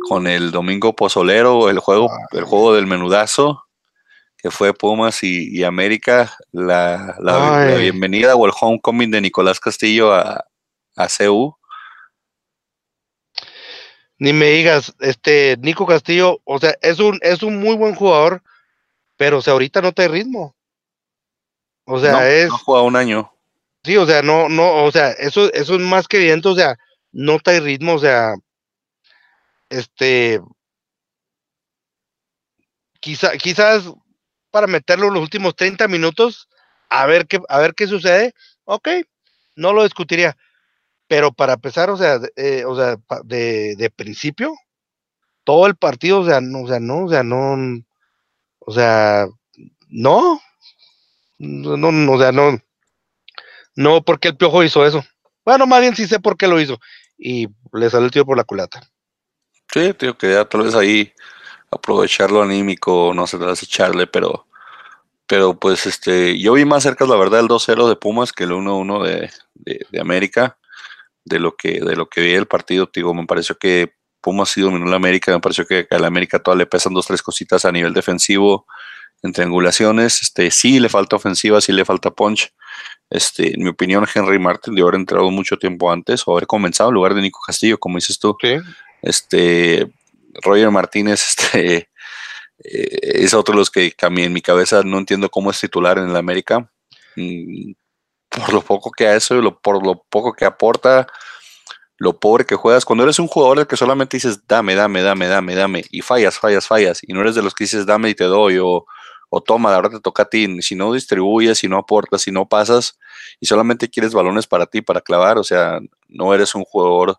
con el domingo pozolero, el juego, el juego del menudazo que fue Pumas y, América, la, bienvenida o el homecoming de Nicolás Castillo a, a CU. Ni me digas, este Nico Castillo, o sea, es un, es un muy buen jugador, pero o sea, ahorita no te ritmo. O sea, es. No juega un año. Sí, o sea, no, no, o sea, eso, eso es más que evidente, o sea, no te ritmo, o sea, este, quizá, quizás para meterlo los últimos 30 minutos, a ver qué, a ver qué sucede, ok, no lo discutiría. Pero para empezar, o sea, eh, o sea, de, de, principio, todo el partido, o sea, no, o sea, no, o sea, no, o sea, no, no, no, o sea, no, no, porque el piojo hizo eso. Bueno, más bien sí sé por qué lo hizo. Y le salió el tío por la culata. Sí, tío, que ya tal vez ahí aprovecharlo anímico, no sé, echarle, pero pero pues este, yo vi más cerca la verdad el 2-0 de Pumas que el 1-1 de, de, América, de lo que de lo que vi el partido, digo, me pareció que Pumas sí dominó la América, me pareció que a la América todavía le pesan dos, tres cositas a nivel defensivo, en triangulaciones, este, sí le falta ofensiva, sí le falta punch, este, en mi opinión, Henry Martin debe haber entrado mucho tiempo antes o haber comenzado en lugar de Nico Castillo, como dices tú. Este, Roger Martínez *laughs* este, eh, es otro de los que cambié en mi cabeza. No entiendo cómo es titular en el América. Mm, por lo poco que hace, lo, por lo poco que aporta, lo pobre que juegas. Cuando eres un jugador que solamente dices dame, dame, dame, dame, dame, y fallas, fallas, fallas, y no eres de los que dices dame y te doy, o, o toma, ahora te toca a ti. Si no distribuyes, si no aportas, si no pasas, y solamente quieres balones para ti, para clavar, o sea, no eres un jugador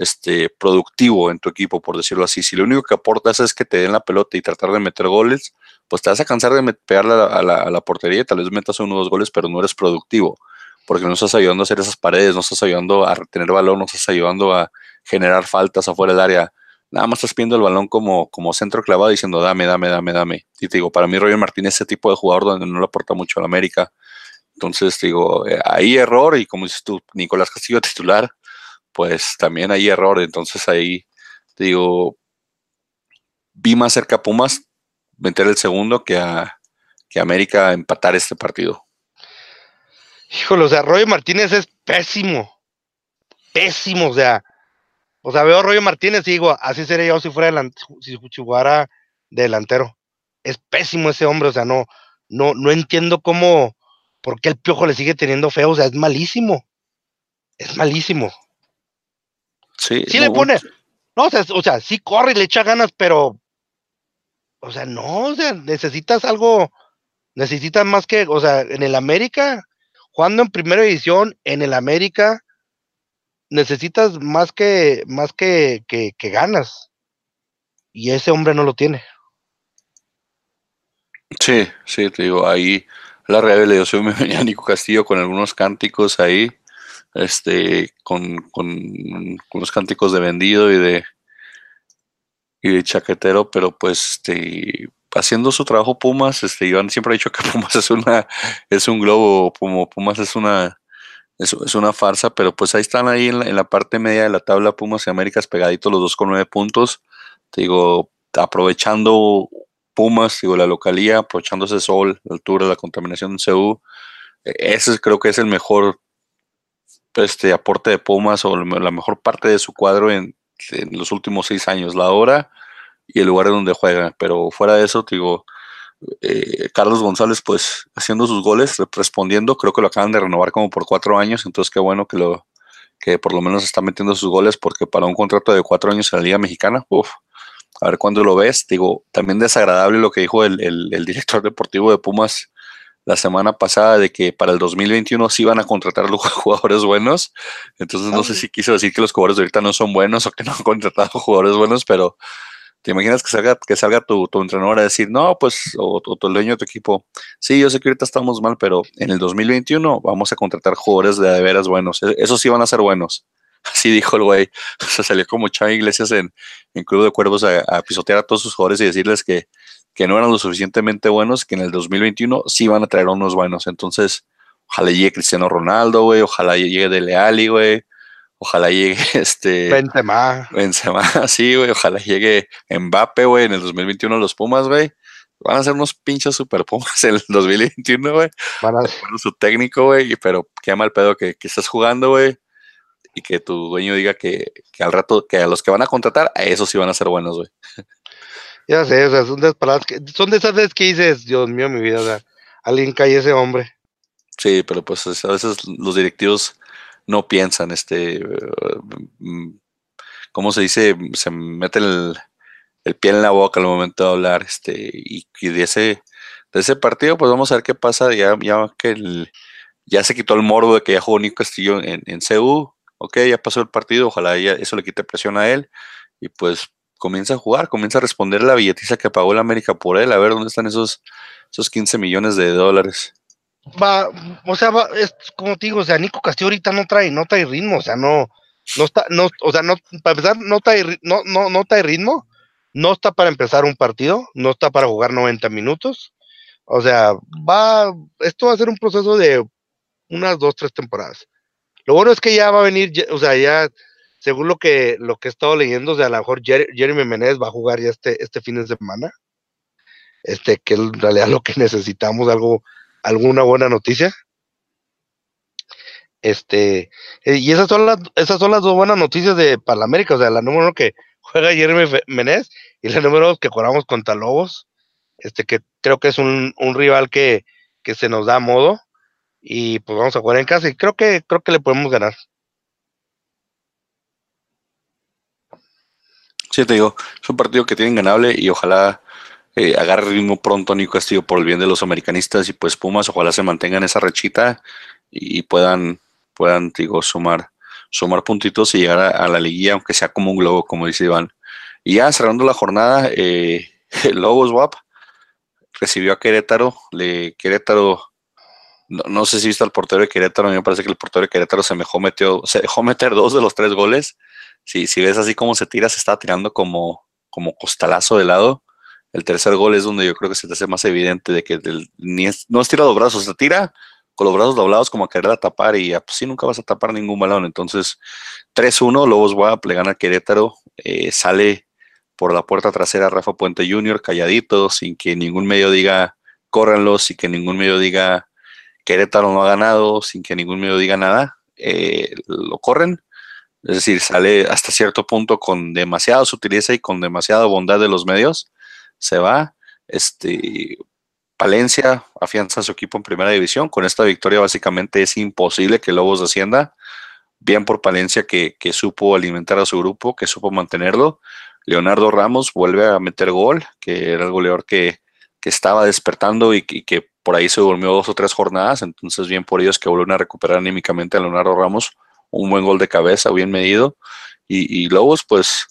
este, productivo en tu equipo, por decirlo así. Si lo único que aportas es que te den la pelota y tratar de meter goles, pues te vas a cansar de pegarle a la, a la, portería y tal vez metas uno o dos goles, pero no eres productivo, porque no estás ayudando a hacer esas paredes, no estás ayudando a retener balón, no estás ayudando a generar faltas afuera del área. Nada más estás pidiendo el balón como, como centro clavado diciendo dame, dame, dame, dame. Y te digo, para mí Roger Martínez es ese tipo de jugador donde no le aporta mucho a la América. Entonces, digo, eh, ahí error y como dices tú, Nicolás Castillo titular, pues también hay error. Entonces ahí, digo, vi más cerca a Pumas meter el segundo que a, que América empatar este partido. Híjole, o sea, Roy Martínez es pésimo. Pésimo, o sea. O sea, veo a Roy Martínez y digo, así sería yo si fuera si jugara delantero. Es pésimo ese hombre, o sea, no, no, no entiendo cómo, por qué el piojo le sigue teniendo feo, o sea, es malísimo. Es malísimo. Sí, le pone. No, o sea, o sea, sí corre y le echa ganas, pero. O sea, no, o sea, necesitas algo. Necesitas más que. O sea, en el América, jugando en primera edición, en el América, necesitas más que. Más que, que, ganas. Y ese hombre no lo tiene. Sí, sí, te digo, ahí la revelación me venía Nico Castillo con algunos cánticos ahí este, con, con, los cánticos de vendido y de, y de chaquetero, pero pues este, haciendo su trabajo Pumas, este, Iván siempre ha dicho que *laughs* Pumas es una, es un globo, Pumas es una, es, una farsa, pero pues ahí están ahí en la, parte media de la tabla Pumas y Américas pegaditos los dos con nueve puntos, te digo, aprovechando Pumas, digo, la localía, aprovechando ese sol, la altura, la contaminación en CU, e, ese creo que es el mejor este aporte de Pumas o la mejor parte de su cuadro en, los últimos seis años, la hora y el lugar en donde juega. Pero fuera de eso, digo, eh, Carlos González, pues haciendo sus goles, respondiendo, creo que lo acaban de renovar como por cuatro años, entonces qué bueno que lo que por lo menos está metiendo sus goles, porque para un contrato de cuatro años en la Liga Mexicana, a ver cuándo lo ves. Digo, también desagradable lo que dijo el, el director deportivo de Pumas la semana pasada de que para el 2021 sí van a contratar los *laughs* jugadores buenos. Entonces no sé si quiso decir que los jugadores de ahorita no son buenos o que no han contratado *laughs* jugadores buenos, pero te imaginas que salga, que salga tu, tu entrenador a decir, no, pues, o, tu dueño de tu equipo, sí, yo sé que ahorita estamos mal, pero en el 2021 vamos a contratar jugadores de, de veras buenos. E, esos sí van a ser buenos. *laughs* Así dijo el güey. O sea, salió como Chava Iglesias en, en Club de Cuervos a, a pisotear a todos sus jugadores y decirles que que no eran lo suficientemente buenos, que en el 2021 sí van a traer unos buenos. Entonces, ojalá llegue Cristiano Ronaldo, güey, ojalá llegue Dele Alli, güey, ojalá llegue *laughs* este... Benzema. Benzema, *laughs* sí, güey, ojalá llegue Mbappe, güey, en el 2021 los Pumas, güey. Van a ser unos pinches super Pumas *laughs* en el 2021, güey. Van a ser su técnico, güey, pero qué mal pedo que, que estás jugando, güey y que tu dueño diga que, que, al rato, que a los que van a contratar, a esos sí van a ser buenos, güey. Ya sé, son de, palabras que, son de esas veces que dices, Dios mío, mi vida, o sea, alguien cae ese hombre. Sí, pero pues a veces los directivos no piensan, este, mm, ¿cómo se dice? Se mete el, pie en la boca al momento de hablar, este, y, de ese, de ese partido, pues vamos a ver qué pasa, ya, ya que el, ya se quitó el morbo de que ya jugó Nico Castillo en, en CU, ok, ya pasó el partido, ojalá ya eso le quite presión a él, y pues comienza a jugar, comienza a responder la billetiza que pagó la América por él, a ver dónde están esos, esos 15 millones de dólares. Va, o sea, es como te digo, o sea, Nico Castillo ahorita no trae, no trae ritmo, o sea, no, no está, no, o sea, no, para empezar, no trae, no, no, no trae ritmo, no está para empezar un partido, no está para jugar 90 minutos, o sea, va, esto va a ser un proceso de unas dos, tres temporadas. Lo bueno es que ya va a venir, o sea, ya según lo que, lo que he estado leyendo, o sea, a lo mejor Jeremy Menez va a jugar ya este, este fin de semana. Este, que en realidad lo que *laughs* necesitamos, algo, alguna buena noticia. Este, eh, y esas son las, esas son las dos buenas noticias de para la América. O sea, la número uno que *laughs* juega Jeremy Menez y la número dos que jugamos contra Lobos. Este, que creo que es un, un rival que, que se nos da a modo. Y pues vamos a jugar en casa y creo que, creo que le podemos ganar. Sí, te digo, es un partido que tienen ganable y ojalá eh, agarre ritmo pronto Nico Castillo por el bien de los americanistas y pues Pumas ojalá se mantengan esa rechita y puedan, puedan digo, sumar, sumar puntitos y llegar a, la liguilla, aunque sea como un globo, como dice Iván. Y ya cerrando la jornada, eh, *laughs* Lobos WAP recibió a Querétaro, le Querétaro no, sé si viste al portero de Querétaro, a mí me parece que el portero de Querétaro se, mejor metió, se dejó meter dos de los tres goles si, si ves así como se tira, se está tirando como, como costalazo de lado. El tercer gol es donde yo creo que se te hace más evidente de que ni no estira los brazos, se tira con los brazos doblados como a querer tapar y pues sí, nunca vas a tapar ningún balón. Entonces, 3-1, Lobos WAP le gana a Querétaro, eh, sale por la puerta trasera Rafa Puente Jr. calladito, sin que ningún medio diga córranlo, sin que ningún medio diga Querétaro no ha ganado, sin que ningún medio diga nada. Eh, lo corren es decir, sale hasta cierto punto con demasiada sutileza y con demasiada bondad de los medios. Se va. Este, Palencia afianza a su equipo en primera división. Con esta victoria básicamente es imposible que Lobos ascienda. Bien por Palencia que, supo alimentar a su grupo, que supo mantenerlo. Leonardo Ramos vuelve a meter gol, que era el goleador que, estaba despertando y, y, que por ahí se durmió dos o tres jornadas. Entonces, bien por ellos que vuelven a recuperar anímicamente a Leonardo Ramos un buen gol de cabeza, bien medido. Y, Lobos, pues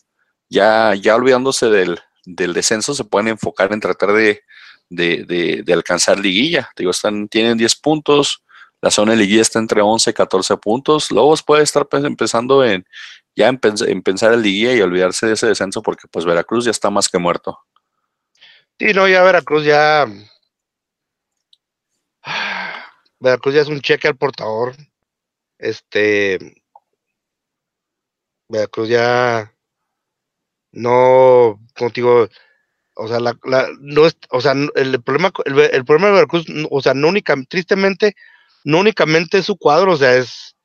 ya, ya olvidándose del, descenso, se pueden enfocar en tratar de, alcanzar liguilla. Digo, están, tienen 10 puntos, la zona de liguilla está entre 11 y 14 puntos. Lobos puede estar empezando en ya en, pensar en liguilla y olvidarse de ese descenso porque pues Veracruz ya está más que muerto. Sí, no, ya Veracruz ya... *sighs* Veracruz ya es un cheque al portador. Este, Veracruz ya no, contigo, o sea, la, no es, o sea, el problema, el, problema de Veracruz, o sea, no únicamente, tristemente, no únicamente es su cuadro, o sea, es,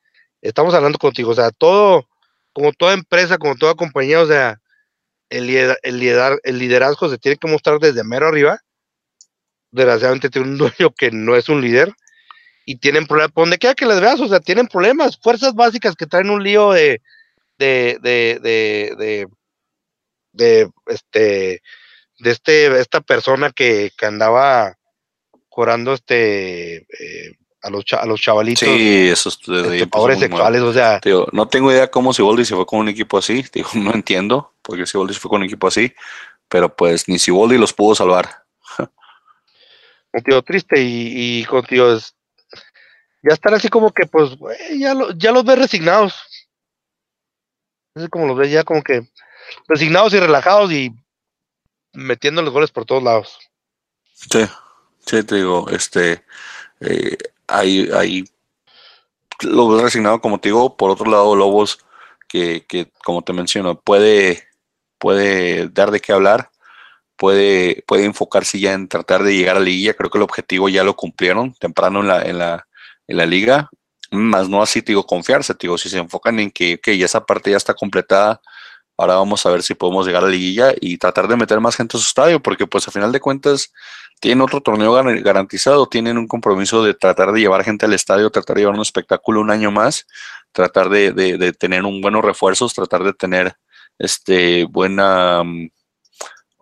estamos hablando contigo, o sea, todo, como toda empresa, como toda compañía, o sea, el, el, el liderazgo se tiene que mostrar desde mero arriba. Desgraciadamente tiene un *laughs* dueño que no es un líder y tienen problemas, donde quiera que les veas, o sea, tienen problemas, fuerzas básicas que traen un lío de, de, de, de, de, este, de este, esta persona que, que andaba cobrando este, eh, a los, a los chavalitos. Sí, esos este, pobres sexuales, o sea. no tengo idea cómo Siboldi se fue con un equipo así, *laughs* digo, no entiendo por qué Siboldi se fue con un equipo así, pero pues ni Siboldi los pudo salvar. *laughs* Contigo triste y, y contigo es, ya están así como que, pues, ya, ya los ves resignados. Es como los ves ya como que resignados y relajados y metiendo los goles por todos lados. Sí, sí, te digo, este, eh, hay, hay, lo ves resignado, como te digo, por otro lado, Lobos, que, que como te menciono, puede, puede dar de qué hablar, puede, puede enfocarse ya en tratar de llegar a la liguilla, creo que el objetivo ya lo cumplieron temprano en la, en la, en la liga, más no así, te digo, confiarse, te digo, si se enfocan en que, ya esa parte ya está completada, ahora vamos a ver si podemos llegar a la liguilla y tratar de meter más gente a su estadio, porque pues a final de cuentas tienen otro torneo garantizado, tienen un compromiso de tratar de llevar gente al estadio, tratar de llevar un espectáculo un año más, tratar de, de, tener un buenos refuerzos, tratar de tener este buena mm,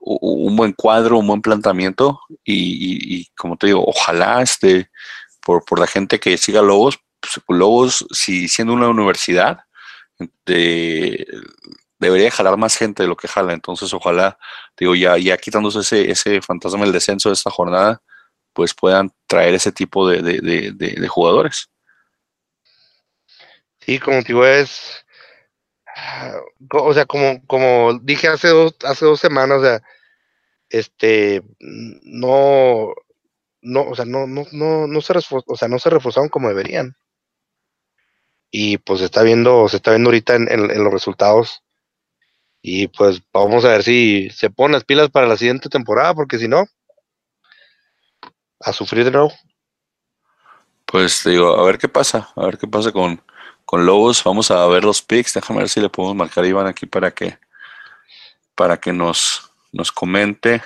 un buen cuadro, un buen planteamiento y, y como te digo, ojalá este por, por la gente que siga Lobos. Pues, Lobos, si siendo una universidad, debería jalar más gente de lo que jala. Entonces, ojalá, digo, ya, ya quitándose ese, ese fantasma del descenso de esta jornada, pues puedan traer ese tipo de, de, jugadores. Sí, como digo, es. O sea, como, como dije hace dos, hace dos semanas, este, no, no, o sea, no, no, no, no se o sea, no se reforzaron como deberían. Y pues se está viendo, se está viendo ahorita en, los resultados. Y pues vamos a ver si se ponen las pilas para la siguiente temporada, porque si no, a sufrir de nuevo. Pues digo, a ver qué pasa, a ver qué pasa con, con Lobos. Vamos a ver los picks. Déjame ver si le podemos marcar a Iván aquí para que, para que nos, nos comente.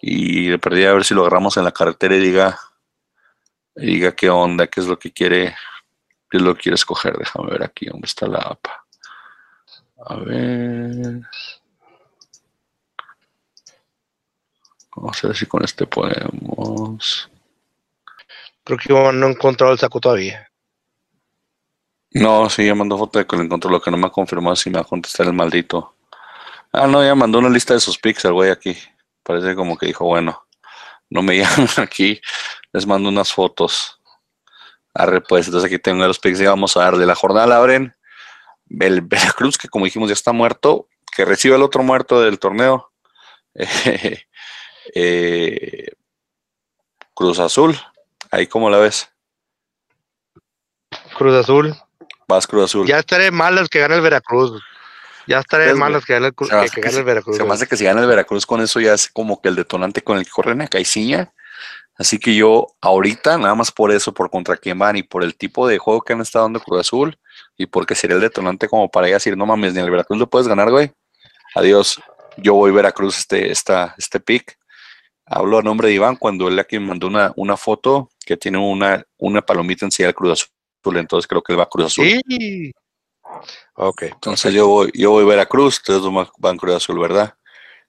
Y le perdí a ver si lo agarramos en la carretera y diga, diga qué onda, qué es lo que quiere, qué es lo que quiere escoger. Déjame ver aquí dónde está la app. A ver. Vamos a ver si con este podemos. Creo que no he encontrado el saco todavía. No, sí, ya mandó foto de que lo encontró. Lo que no me ha confirmado si me va a contestar el maldito. Ah, no, ya mandó una lista de sus pics el güey aquí. Parece como que dijo, bueno, no me *laughs* llaman aquí, les mando unas fotos. Arre, pues, entonces aquí tengo los picks y vamos a darle. La jornada la abren el *laughs* Veracruz, que como dijimos ya está muerto, que recibe el otro muerto del torneo. *laughs* Eh, Cruz Azul, ahí como la ves. Cruz Azul. Vas Cruz Azul. Ya estaré malas que gane el Veracruz. Ya estaría malas que gane el, que, gane el Veracruz. Se me hace que si gana el Veracruz con eso ya es como que el detonante con el que corren a Caiciña. Así que yo ahorita, nada más por eso, por contra quién van y por el tipo de juego que han estado dando Cruz Azul y porque sería el detonante como para ya decir, no mames, ni el Veracruz lo puedes ganar, güey. Adiós. Yo voy Veracruz este, esta, este pick. Hablo a nombre de Iván cuando él aquí me mandó una, una foto que tiene una, una palomita en sí del Cruz Azul. Entonces creo que él va a Cruz Azul. Sí. Ok. Entonces yo voy, yo voy a Veracruz, ustedes van Cruz Azul, ¿verdad?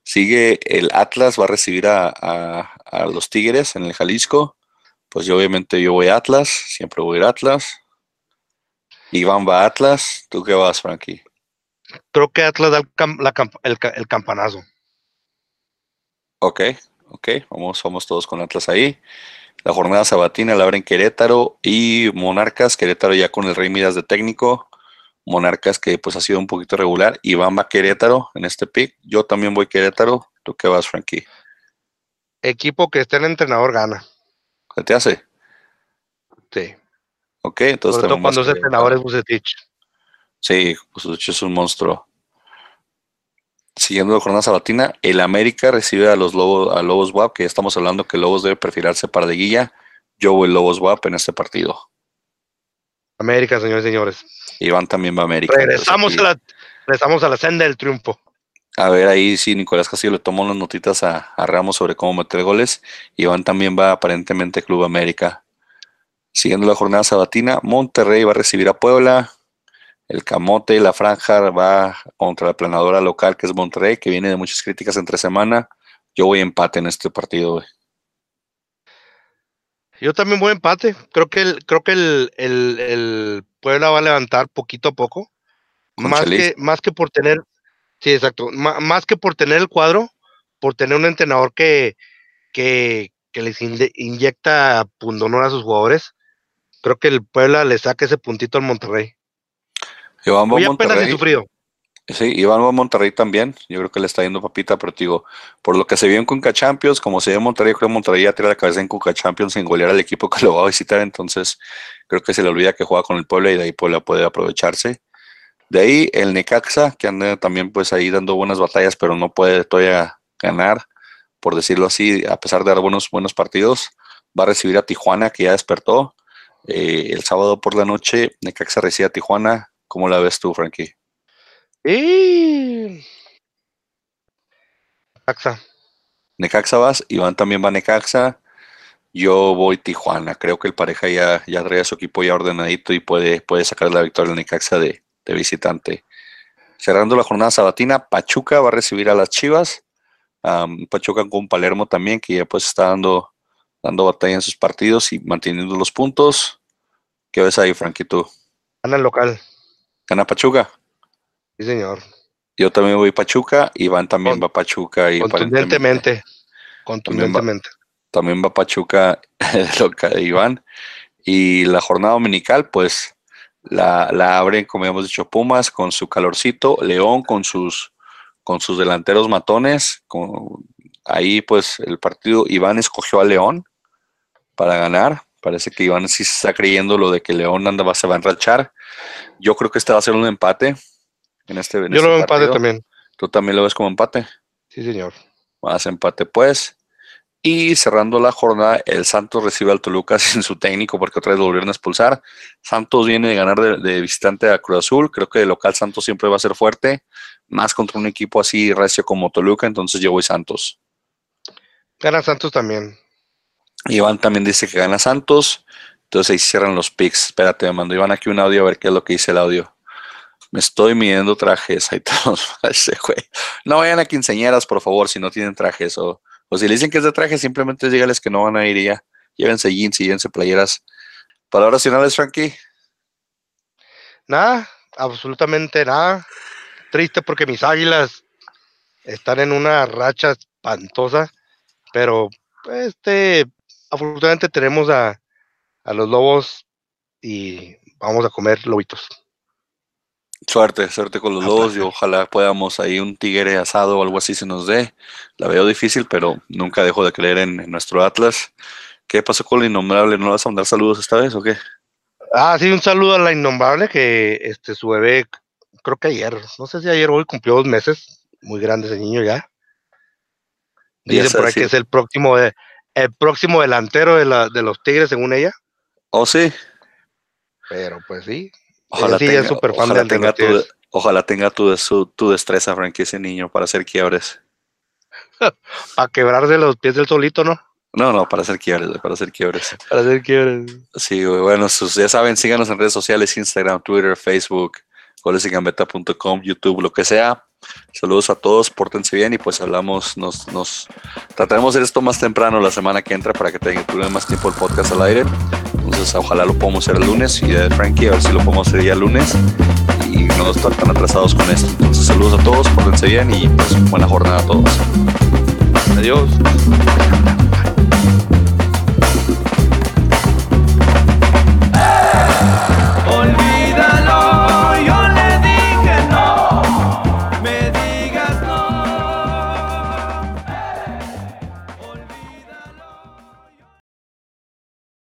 Sigue el Atlas, va a recibir a, los Tigres en el Jalisco. Pues yo obviamente yo voy a Atlas, siempre voy a Atlas. Iván va a Atlas, ¿tú qué vas, Frankie? Creo que Atlas da el, el, campanazo. Ok, ok, vamos, vamos todos con Atlas ahí. La jornada sabatina la abren Querétaro y Monarcas, Querétaro ya con el Rey Midas de técnico. Monarcas que pues ha sido un poquito regular. Iván va Querétaro en este pick. Yo también voy Querétaro. ¿Tú qué vas, Frankie? Equipo que esté en entrenador gana. ¿Qué te hace? Sí. Ok, entonces Sobre cuando ese entrenador es Bucetich. Sí, Bucetich es un monstruo. Siguiendo la jornada sabatina, el América recibe a los Lobos, a Lobos WAP, que estamos hablando que Lobos debe perfilarse para de guilla. Yo voy Lobos WAP en este partido. América, señores y señores. Iván también va a América. Regresamos, a la, regresamos a la senda del triunfo. A ver, ahí sí, Nicolás Castillo le tomó las notitas a, a, Ramos sobre cómo meter goles. Iván también va aparentemente Club América. Siguiendo la jornada sabatina, Monterrey va a recibir a Puebla. El Camote y la Franja va contra la planadora local que es Monterrey, que viene de muchas críticas entre semana. Yo voy a empate en este partido. Yo también voy a empate. Creo que el, creo que el, el, el Puebla va a levantar poquito a poco. Más que, más que por tener, sí, exacto, más que por tener el cuadro, por tener un entrenador que, que, que les inyecta pundonor a sus jugadores, creo que el Puebla le saca ese puntito al Monterrey. Muy apenas sufrido. Sí, Iván va a Monterrey también. Yo creo que le está yendo papita, pero digo, por lo que se vio en Conca Champions, como se ve en Monterrey, creo que Monterrey ya tira la cabeza en Conca Champions sin golear al equipo que *laughs* lo va a visitar. Entonces, creo que se le olvida que juega con el Puebla y de ahí Puebla puede aprovecharse. De ahí el Necaxa, que anda también pues ahí dando buenas batallas, pero no puede todavía ganar, por decirlo así, a pesar de dar buenos, buenos partidos. Va a recibir a Tijuana, que ya despertó. Eh, el sábado por la noche, Necaxa recibe a Tijuana. ¿Cómo la ves tú, Frankie? Y... Necaxa. Necaxa vas, Iván también va a Necaxa. Yo voy Tijuana. Creo que el pareja ya, ya trae a su equipo ya ordenadito y puede, puede sacar la victoria en Necaxa de, de visitante. Cerrando la jornada sabatina, Pachuca va a recibir a las Chivas. Pachuca con Palermo también, que ya pues está dando, dando batalla en sus partidos y manteniendo los puntos. ¿Qué ves ahí, Frankie, tú? Gana el local. ¿Gana Pachuca? Sí, señor. Yo también voy Pachuca, Iván también va Pachuca. Y contundentemente. Contundentemente. También va, Pachuca, *laughs* Iván. Y la jornada dominical, pues la, la abren, como hemos dicho, Pumas con su calorcito, León con sus, con sus delanteros matones. Con, ahí, pues, el partido, Iván escogió a León para ganar. Parece que Iván sí está creyendo lo de que León anda, se va a enrachar. Yo creo que este va a ser un empate en este Yo lo este veo empate también. ¿Tú también lo ves como empate? Sí, señor. Más empate, pues. Y cerrando la jornada, el Santos recibe al Toluca *laughs* sin su técnico porque otra vez lo volvieron a expulsar. Santos viene de ganar de, visitante a Cruz Azul. Creo que de local Santos siempre va a ser fuerte, más contra un equipo así recio como Toluca. Entonces yo voy Santos. Gana Santos también. Iván también dice que gana Santos. Entonces ahí cierran los picks. Espérate, me mandó Iván aquí un audio a ver qué es lo que dice el audio. Me estoy midiendo trajes. Ahí todos. *laughs* No vayan a quinceañeras, por favor, si no tienen trajes. O, o si le dicen que es de traje, simplemente dígales que no van a ir y ya. Llévense jeans y llévense playeras. ¿Palabras finales, Frankie? Nada, absolutamente nada. Triste porque mis águilas están en una racha espantosa, pero este, afortunadamente tenemos a, a los lobos y vamos a comer lobitos. Suerte, suerte con los lobos y ojalá podamos ahí un tigre asado o algo así se nos dé. La veo difícil, pero nunca dejo de creer en, nuestro Atlas. ¿Qué pasó con la innombrable? ¿No vas a mandar saludos esta vez o qué? Ah, sí, un saludo a la innombrable que este su bebé, creo que ayer, no sé si ayer o hoy cumplió dos meses, muy grande ese niño ya. Dicen por ahí que es el próximo, el próximo delantero de, la, de los Tigres, según ella. Oh, sí. Pero pues sí. Ojalá tenga, ojalá, tenga tu, ojalá tenga tu, tu destreza, Frankie, ese niño, para hacer quiebres. *laughs* para quebrarse los pies del solito, ¿no? No, no, para hacer quiebres, para hacer quiebres. Para hacer quiebres. Sí, bueno, ya saben, síganos en redes sociales, Instagram, Twitter, Facebook, golesygambeta.com, YouTube, lo que sea. Saludos a todos, pórtense bien y pues hablamos, nos, nos trataremos de hacer esto más temprano la semana que entra para que tengan más tiempo el podcast al aire. Entonces ojalá lo podamos hacer el lunes y de Frankie a ver si lo podemos hacer ya lunes y no estar tan atrasados con esto. Entonces saludos a todos, pórtense bien y pues buena jornada a todos. Adiós.